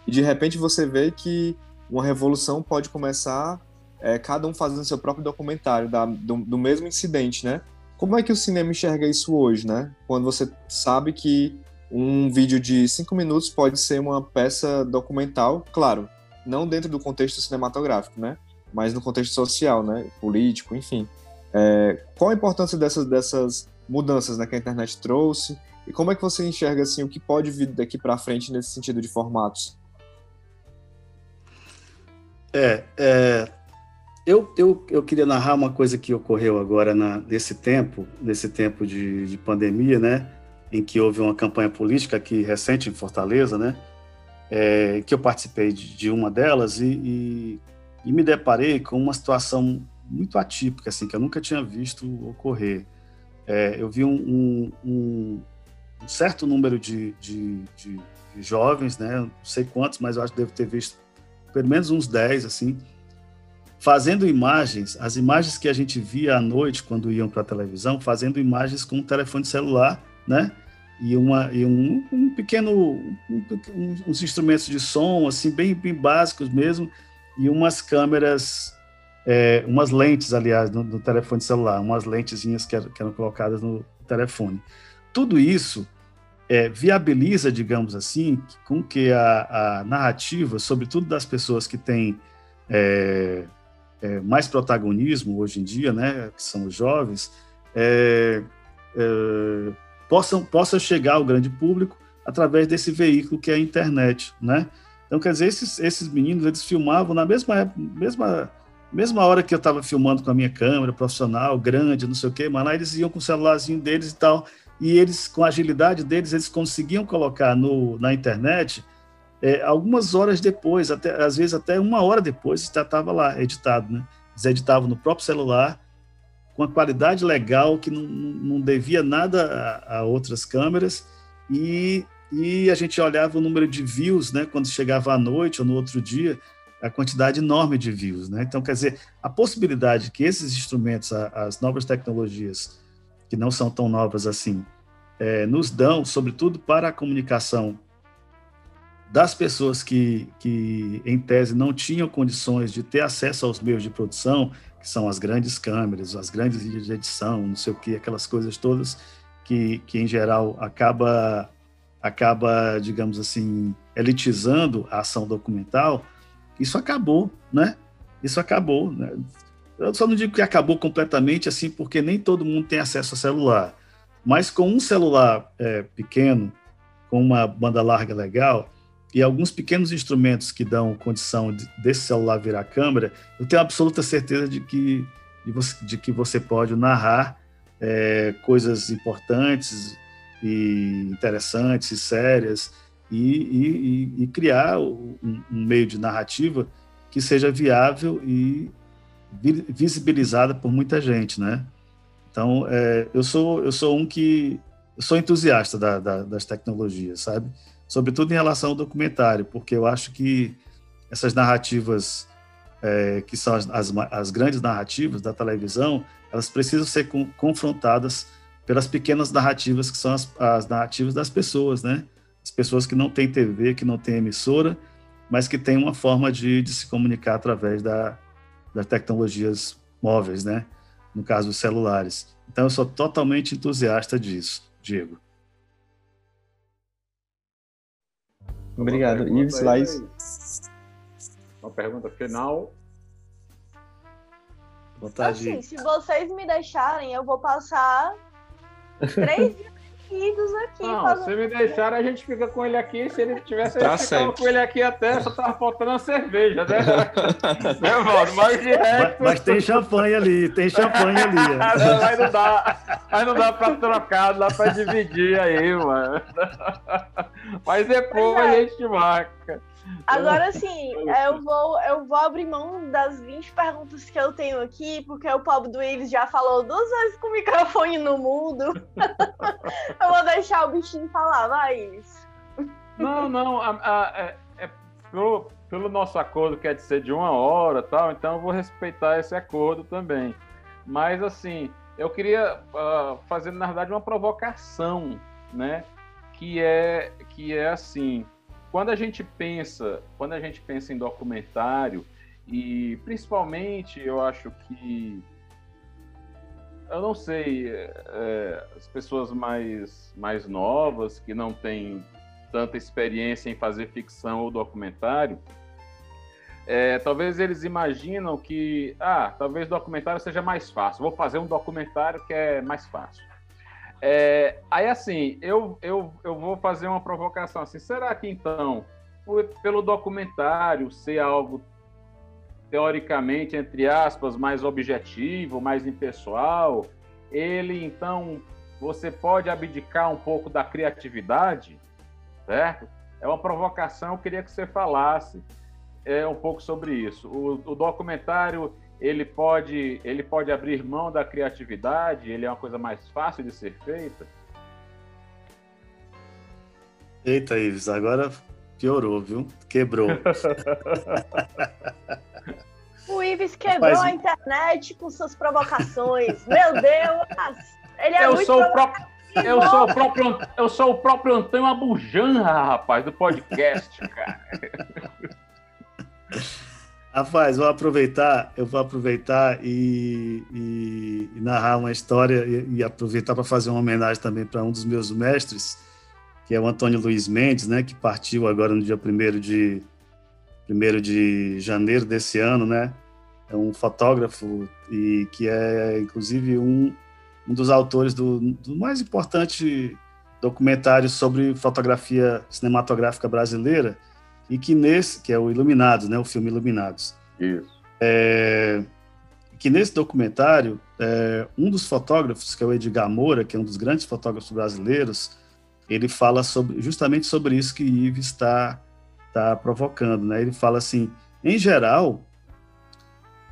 e de repente você vê que uma revolução pode começar é, cada um fazendo seu próprio documentário da, do, do mesmo incidente, né, como é que o cinema enxerga isso hoje, né? Quando você sabe que um vídeo de cinco minutos pode ser uma peça documental, claro, não dentro do contexto cinematográfico, né? Mas no contexto social, né? Político, enfim. É, qual a importância dessas, dessas mudanças né, que a internet trouxe? E como é que você enxerga assim o que pode vir daqui para frente nesse sentido de formatos? É, é eu, eu, eu queria narrar uma coisa que ocorreu agora na, nesse tempo, nesse tempo de, de pandemia, né? em que houve uma campanha política aqui recente em Fortaleza, né? É, que eu participei de, de uma delas e, e, e, me deparei com uma situação muito atípica, assim, que eu nunca tinha visto ocorrer. É, eu vi um, um, um, certo número de, de, de, jovens, né? Não sei quantos, mas eu acho que devo ter visto pelo menos uns 10, assim, fazendo imagens, as imagens que a gente via à noite quando iam para a televisão, fazendo imagens com um telefone celular, né? e, uma, e um, um pequeno, um, uns instrumentos de som, assim, bem, bem básicos mesmo, e umas câmeras, é, umas lentes, aliás, no, no, telefone celular, umas lentezinhas que que eram colocadas no telefone. Tudo isso é, viabiliza, digamos assim, com que a, a, narrativa, sobretudo das pessoas que têm é, é, mais protagonismo hoje em dia, né, que são os jovens, é, é possam, possa chegar ao grande público através desse veículo que é a internet, né? Então, quer dizer, esses, esses meninos, eles filmavam na mesma, mesma, mesmo a hora que eu estava filmando com a minha câmera profissional, grande, não sei o quê, lá eles iam com o celularzinho deles e tal, e eles, com a agilidade deles, eles conseguiam colocar no, na internet é, algumas horas depois, até, às vezes até uma hora depois, já estava lá editado, né? Eles editavam no próprio celular, com a qualidade legal, que não, não devia nada a, a outras câmeras, e, e a gente olhava o número de views, né? Quando chegava à noite ou no outro dia, a quantidade enorme de views, né? Então, quer dizer, a possibilidade que esses instrumentos, as novas tecnologias, que não são tão novas assim, é, nos dão, sobretudo para a comunicação das pessoas que, que, em tese, não tinham condições de ter acesso aos meios de produção, que são as grandes câmeras, as grandes de edição, não sei o que, aquelas coisas todas que, que em geral, acaba, acaba, digamos assim, elitizando a ação documental, isso acabou, né? Isso acabou, né? Eu só não digo que acabou completamente, assim, porque nem todo mundo tem acesso a celular. Mas com um celular é, pequeno, com uma banda larga legal, e alguns pequenos instrumentos que dão condição de, desse celular virar câmera, eu tenho absoluta certeza de que, de, você, de que você pode narrar é, coisas importantes e interessantes e sérias e, e, e criar um, um, meio de narrativa que seja viável e visibilizada por muita gente, né? Então, é, eu sou eu sou um que sou entusiasta da, da, das tecnologias, sabe? Sobretudo em relação ao documentário, porque eu acho que essas narrativas é, que são as, as, as, grandes narrativas da televisão, elas precisam ser com, confrontadas pelas pequenas narrativas que são as, as narrativas das pessoas, né? As pessoas que não têm TV, que não têm emissora, mas que têm uma forma de, de se comunicar através da, das tecnologias móveis, né? No caso, dos celulares. Então, eu sou totalmente entusiasta disso, Diego. Obrigado. Ives Lais. Uma pergunta final. Assim, se vocês me deixarem, eu vou passar três dias aqui. Não, se me deixarem, a gente fica com ele aqui. Se ele tivesse, tá a gente ficava com ele aqui até, só tava faltando a cerveja, né? né, Valdo? Mas, mas, mas, tem champanhe ali, tem champanhe ali. não, mas não dá, mas não dá pra trocar, não dá pra dividir aí, mano. Mas depois é. a gente marca. Agora sim, eu vou, eu vou abrir mão das 20 perguntas que eu tenho aqui, porque o pobre do Ives já falou duas vezes com o microfone no mudo. eu vou deixar o bichinho falar, vai, Ives. Não, não, a, a, é, é, pelo, pelo nosso acordo que é de ser de uma hora tal, então eu vou respeitar esse acordo também. Mas, assim, eu queria uh, fazer, na verdade, uma provocação, né? Que é, que é assim, quando a gente pensa, quando a gente pensa em documentário e principalmente eu acho que eu não sei é, as pessoas mais mais novas que não têm tanta experiência em fazer ficção ou documentário é, talvez eles imaginam que ah talvez documentário seja mais fácil vou fazer um documentário que é mais fácil é, aí, assim, eu, eu, eu vou fazer uma provocação assim. Será que, então, pelo documentário ser algo teoricamente, entre aspas, mais objetivo, mais impessoal, ele, então, você pode abdicar um pouco da criatividade, certo? É uma provocação, eu queria que você falasse é, um pouco sobre isso. O, o documentário ele pode, ele pode abrir mão da criatividade, ele é uma coisa mais fácil de ser feita? Eita, Ives, agora piorou, viu? Quebrou. o Ives quebrou Mas... a internet com suas provocações. Meu Deus! Ele é eu muito sou o próprio eu sou o próprio, eu sou o próprio Antônio Abujanra, rapaz, do podcast, cara. Rapaz, vou aproveitar, eu vou aproveitar e, e, e narrar uma história e, e aproveitar para fazer uma homenagem também para um dos meus mestres, que é o Antônio Luiz Mendes, né, que partiu agora no dia 1 de, 1 de janeiro desse ano, né? É um fotógrafo e que é, inclusive, um, um dos autores do, do mais importante documentário sobre fotografia cinematográfica brasileira, e que nesse, que é o Iluminados, né, o filme Iluminados. Isso. é, que nesse documentário, é, um dos fotógrafos, que é o Edgar Moura, que é um dos grandes fotógrafos brasileiros, ele fala sobre, justamente sobre isso que Yves está tá provocando. Né? Ele fala assim, em geral,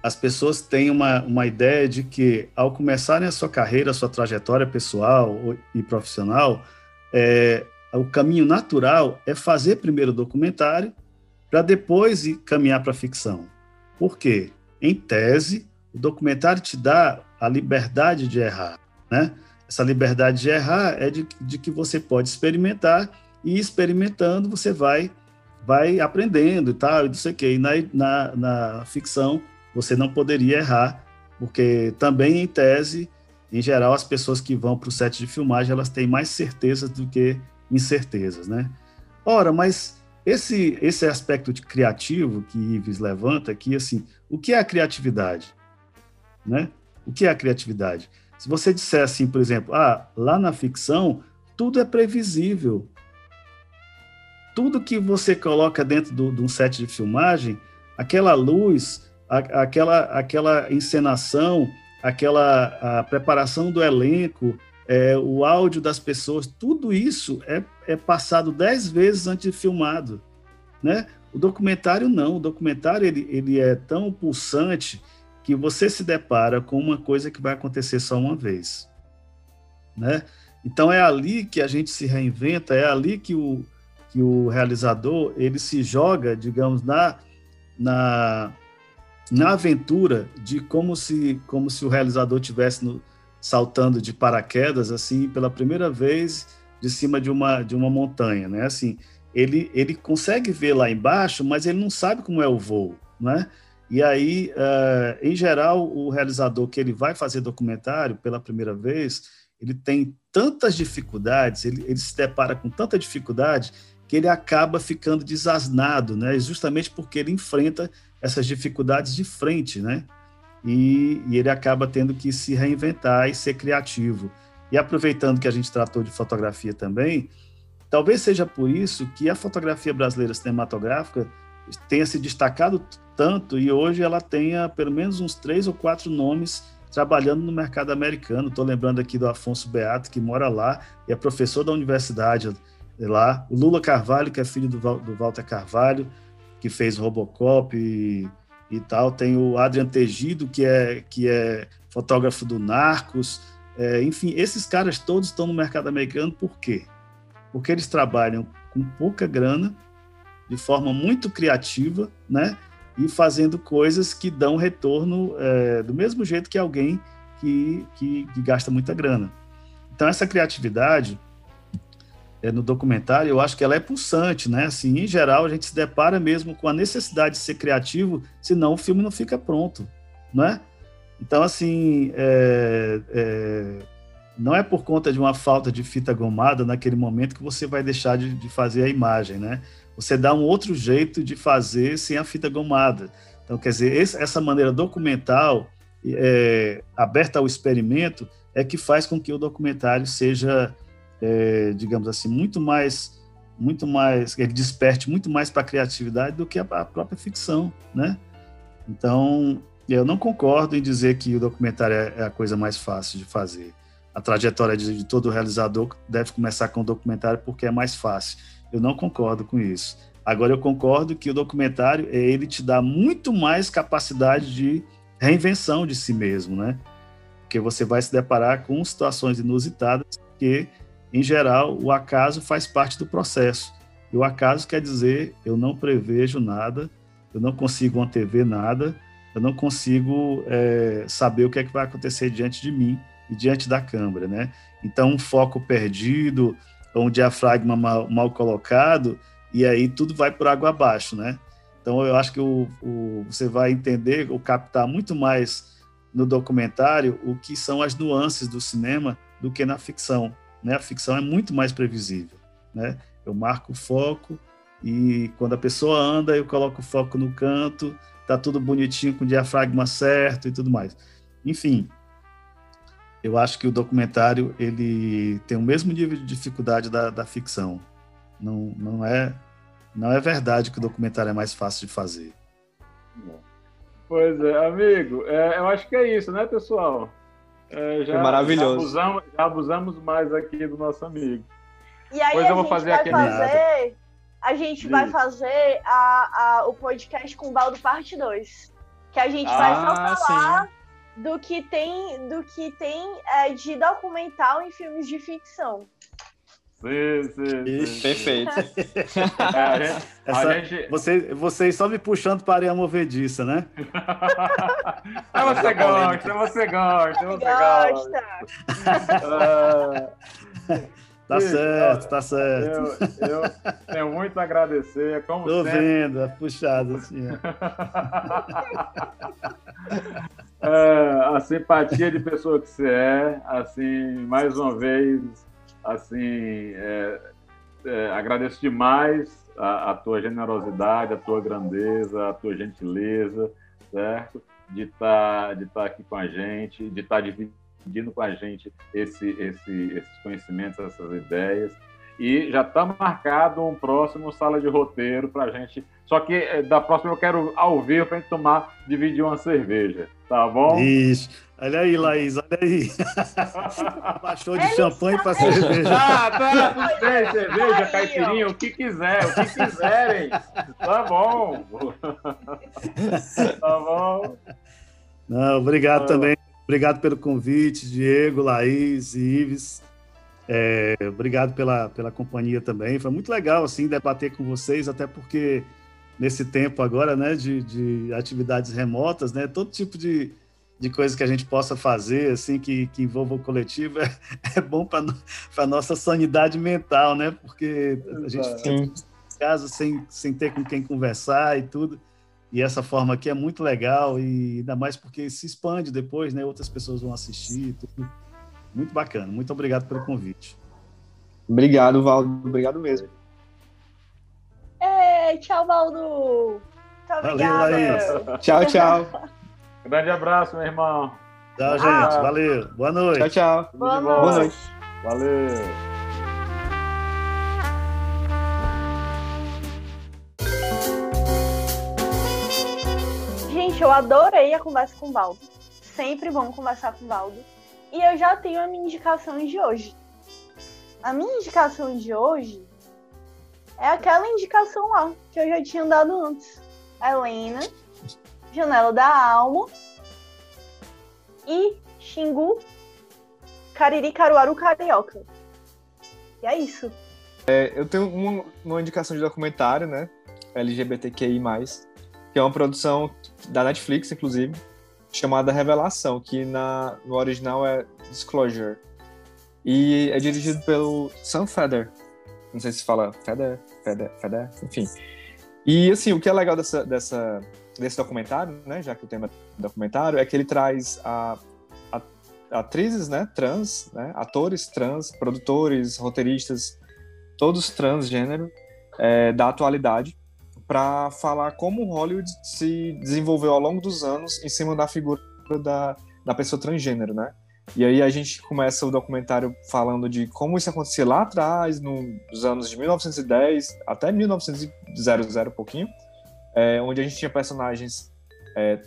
as pessoas têm uma, uma ideia de que, ao começarem a sua carreira, a sua trajetória pessoal e profissional, é, o caminho natural é fazer primeiro o documentário para depois caminhar para a ficção. Por quê? Em tese, o documentário te dá a liberdade de errar, né? Essa liberdade de errar é de, de que você pode experimentar e experimentando você vai vai aprendendo e tal, e não sei o quê. E na, na, na ficção você não poderia errar, porque também em tese, em geral, as pessoas que vão para o set de filmagem elas têm mais certezas do que incertezas, né? Ora, mas esse esse aspecto de criativo que Ives levanta aqui, assim, o que é a criatividade, né? O que é a criatividade? Se você disser assim, por exemplo, ah, lá na ficção tudo é previsível, tudo que você coloca dentro de um set de filmagem, aquela luz, a, aquela, aquela encenação, aquela preparação do elenco, é, o áudio das pessoas, tudo isso é, é passado dez vezes antes de filmado, né? O documentário não, o documentário ele, ele é tão pulsante que você se depara com uma coisa que vai acontecer só uma vez, né? Então é ali que a gente se reinventa, é ali que o, que o realizador ele se joga, digamos, na, na, na aventura de como se como se o realizador tivesse no, saltando de paraquedas assim pela primeira vez de cima de uma de uma montanha, né? Assim, ele ele consegue ver lá embaixo, mas ele não sabe como é o voo, né? E aí, uh, em geral, o realizador que ele vai fazer documentário pela primeira vez, ele tem tantas dificuldades, ele, ele se depara com tanta dificuldade que ele acaba ficando desasnado, né? Justamente porque ele enfrenta essas dificuldades de frente, né? E, e ele acaba tendo que se reinventar e ser criativo. E aproveitando que a gente tratou de fotografia também, talvez seja por isso que a fotografia brasileira cinematográfica tenha se destacado tanto e hoje ela tenha pelo menos uns três ou quatro nomes trabalhando no mercado americano. Estou lembrando aqui do Afonso Beato, que mora lá e é professor da universidade lá. O Lula Carvalho, que é filho do, do Walter Carvalho, que fez Robocop e e tal. Tem o Adrian Tegido, que é, que é fotógrafo do Narcos. É, enfim, esses caras todos estão no mercado americano por quê? Porque eles trabalham com pouca grana, de forma muito criativa, né? E fazendo coisas que dão retorno é, do mesmo jeito que alguém que, que, que gasta muita grana. Então, essa criatividade é, no documentário, eu acho que ela é pulsante, né? Assim, em geral, a gente se depara mesmo com a necessidade de ser criativo, senão o filme não fica pronto, né? Então, assim, é, é, não é por conta de uma falta de fita gomada naquele momento que você vai deixar de, de fazer a imagem, né? Você dá um outro jeito de fazer sem a fita gomada. Então, quer dizer, esse, essa maneira documental, é, aberta ao experimento, é que faz com que o documentário seja é, digamos assim, muito mais, muito mais, ele desperte muito mais para a criatividade do que a, a própria ficção, né? Então, eu não concordo em dizer que o documentário é, é a coisa mais fácil de fazer. A trajetória de, de todo realizador deve começar com o documentário porque é mais fácil. Eu não concordo com isso. Agora, eu concordo que o documentário, ele te dá muito mais capacidade de reinvenção de si mesmo, né? Porque você vai se deparar com situações inusitadas que em geral, o acaso faz parte do processo. E o acaso quer dizer eu não prevejo nada, eu não consigo antever nada, eu não consigo é, saber o que é que vai acontecer diante de mim e diante da câmera, né? Então, um foco perdido, um diafragma mal, mal colocado, e aí tudo vai por água abaixo, né? Então, eu acho que o, o, você vai entender ou captar muito mais no documentário o que são as nuances do cinema do que na ficção. Né? A ficção é muito mais previsível. Né? Eu marco o foco e quando a pessoa anda, eu coloco o foco no canto, tá tudo bonitinho com o diafragma certo e tudo mais. Enfim, eu acho que o documentário ele tem o mesmo nível de dificuldade da, da ficção. Não, não é não é verdade que o documentário é mais fácil de fazer. Pois é, amigo, é, eu acho que é isso, né, pessoal? É, já, Foi maravilhoso. Já abusamos, já abusamos mais aqui do nosso amigo. E aí Pois a eu vou gente fazer vai aquele- fazer. A gente vai fazer a, a- o podcast com o Baldo Parte 2. Que a gente vai Ah, só falar do que tem, do que tem é, de documental em filmes de ficção. Sim, sim, sim. Ixi. Perfeito. É, a gente, a Essa- gente- Você, vocês só me puxando para areia movediça, né? Ah, você gosta, você gosta, você gosta. Gosta! Tá Sim, certo, tá certo. eu, eu tenho muito a agradecer, como Tô sempre. vendo, é puxado assim. É, a simpatia de pessoa que você é, assim, mais uma vez, assim, é, é, agradeço demais a, a tua generosidade, a tua grandeza, a tua gentileza, certo? De estar de tá aqui com a gente, de estar dividindo com a gente esse, esse, esses conhecimentos, essas ideias. E já está marcado um próximo sala de roteiro para a gente. Só que eh, da próxima eu quero ao vivo para gente tomar, dividir uma cerveja, tá bom? Ixi, olha aí, Laís, olha aí. Baixou de champanhe para cerveja. Tá, tá, tudo bem, cerveja, caipirinha, o que quiser, o que quiserem. Tá bom. Tá bom. Não, obrigado Ah. também. Obrigado pelo convite, Diego, Laís e Ives. É, obrigado pela, pela companhia também. Foi muito legal assim debater com vocês, até porque nesse tempo agora, né, de, de atividades remotas, né, todo tipo de, de coisa que a gente possa fazer, assim, que, que envolva o coletivo, é, é bom para a nossa sanidade mental, né, porque a gente fica em casa sem, sem ter com quem conversar e tudo. E essa forma aqui é muito legal e ainda mais porque se expande depois, né? Outras pessoas vão assistir, e tudo. Muito bacana. Muito obrigado pelo convite. Obrigado, Valdo. Obrigado mesmo. Tchau! Muito Valeu! Laís. Tchau, tchau. Grande abraço, meu irmão. Tchau, Ah. gente. Valeu. Boa noite. Tchau, tchau. Boa. Boa noite. Valeu. Gente, eu adorei a conversa com o Baldo. Sempre bom conversar com o Baldo. E eu já tenho a minha indicação de hoje. A minha indicação de hoje é aquela indicação lá que eu já tinha dado antes. Helena, Janela da Alma e Xingu, Cariri, Caruaru, Carioca. E é isso. É, eu tenho uma, uma indicação de documentário, né? LGBTQI, que é uma produção da Netflix, inclusive, chamada Revelação, que na, no original é Disclosure. E é dirigido pelo Sam Feder. Não sei se fala Feder, Feder, enfim. E assim, o que é legal dessa, dessa, desse documentário, né? Já que o tema é documentário, é que ele traz a, a- atrizes, né? Trans, né? Atores trans, produtores, roteiristas, todos transgênero é, da atualidade para falar como Hollywood se desenvolveu ao longo dos anos em cima da figura da, da pessoa transgênero, né? E aí a gente começa o documentário falando de como isso acontecia lá atrás, nos anos de 1910 até 1900 um pouquinho, é, onde a gente tinha personagens é,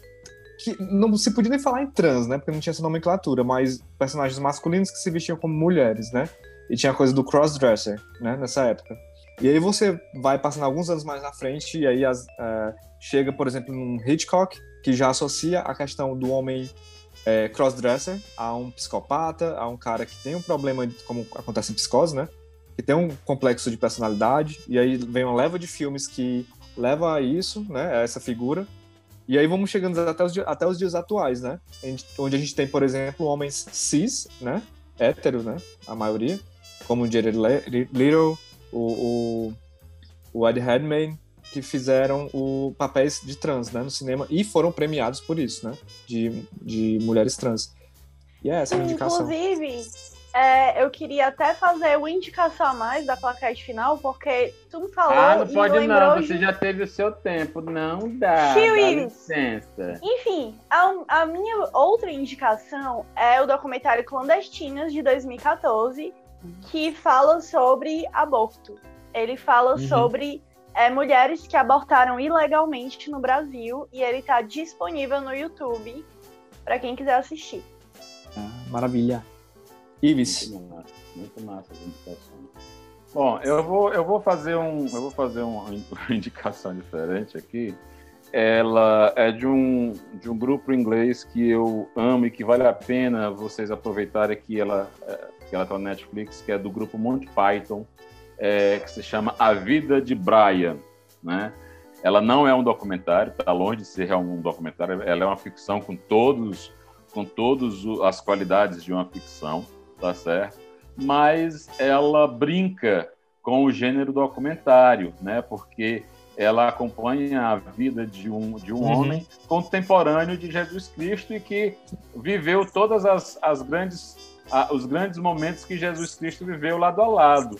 que não se podia nem falar em trans, né? Porque não tinha essa nomenclatura, mas personagens masculinos que se vestiam como mulheres, né? E tinha a coisa do crossdresser, né? Nessa época. E aí você vai passando alguns anos mais na frente e aí as, é, chega, por exemplo, num Hitchcock que já associa a questão do homem é, crossdresser a um psicopata, a um cara que tem um problema, como acontece em psicose, né? Que tem um complexo de personalidade. E aí vem uma leva de filmes que leva a isso, né? A essa figura. E aí vamos chegando até os, até os dias atuais, né? Onde a gente tem, por exemplo, homens cis, né? Héteros, né? A maioria. Como o Jared Le- Leto, o, o, o Ed Redmayne, que fizeram o papéis de trans, né? No cinema. E foram premiados por isso, né? De, de mulheres trans. E é essa a indicação. Inclusive, é, eu queria até fazer uma indicação a mais da plaquete final, porque tu me falou Ah, não pode não, de- você já teve o seu tempo. Não dá. Tio dá Ives. licença. Enfim, a, a minha outra indicação é o documentário Clandestinas de 2014, que fala sobre aborto. Ele fala Uhum. sobre é mulheres que abortaram ilegalmente no Brasil e ele está disponível no YouTube para quem quiser assistir. Ah, maravilha. Ives. Muito massa, muito massa as indicações. Bom, eu vou, eu vou fazer um, eu vou fazer uma indicação diferente aqui. Ela é de um, de um grupo inglês que eu amo e que vale a pena vocês aproveitarem que ela é, que ela está na Netflix, que é do grupo Monty Python, é, que se chama A Vida de Brian, né? Ela não é um documentário, está longe de ser um documentário. Ela é uma ficção com todos, com todas as qualidades de uma ficção, tá certo? Mas ela brinca com o gênero documentário, né? Porque ela acompanha a vida de um, de um uhum. homem contemporâneo de Jesus Cristo e que viveu todas as, as grandes, os grandes momentos que Jesus Cristo viveu lado a lado.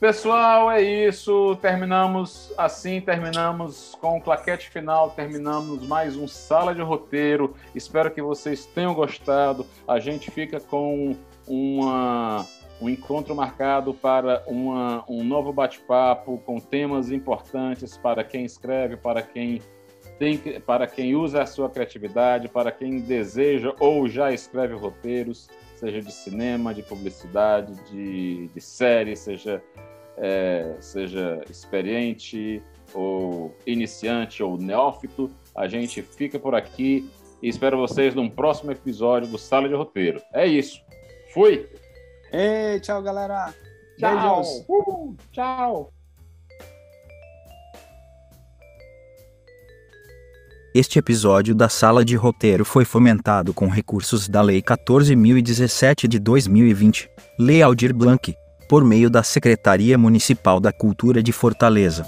Pessoal, é isso. Terminamos assim, terminamos com o claquete final, terminamos mais um Sala de Roteiro. Espero que vocês tenham gostado. A gente fica com uma um encontro marcado para uma, um novo bate-papo com temas importantes para quem escreve, para quem tem, para quem usa a sua criatividade, para quem deseja ou já escreve roteiros, seja de cinema, de publicidade, de, de série, seja, é, seja experiente ou iniciante ou neófito. A gente fica por aqui e espero vocês num próximo episódio do Sala de Roteiro. É isso. Fui! Ei, tchau, galera. Tchau. Uh, tchau. Este episódio da Sala de Roteiro foi fomentado com recursos da Lei 14.017 de 2020, Lei Aldir Blanc, por meio da Secretaria Municipal da Cultura de Fortaleza.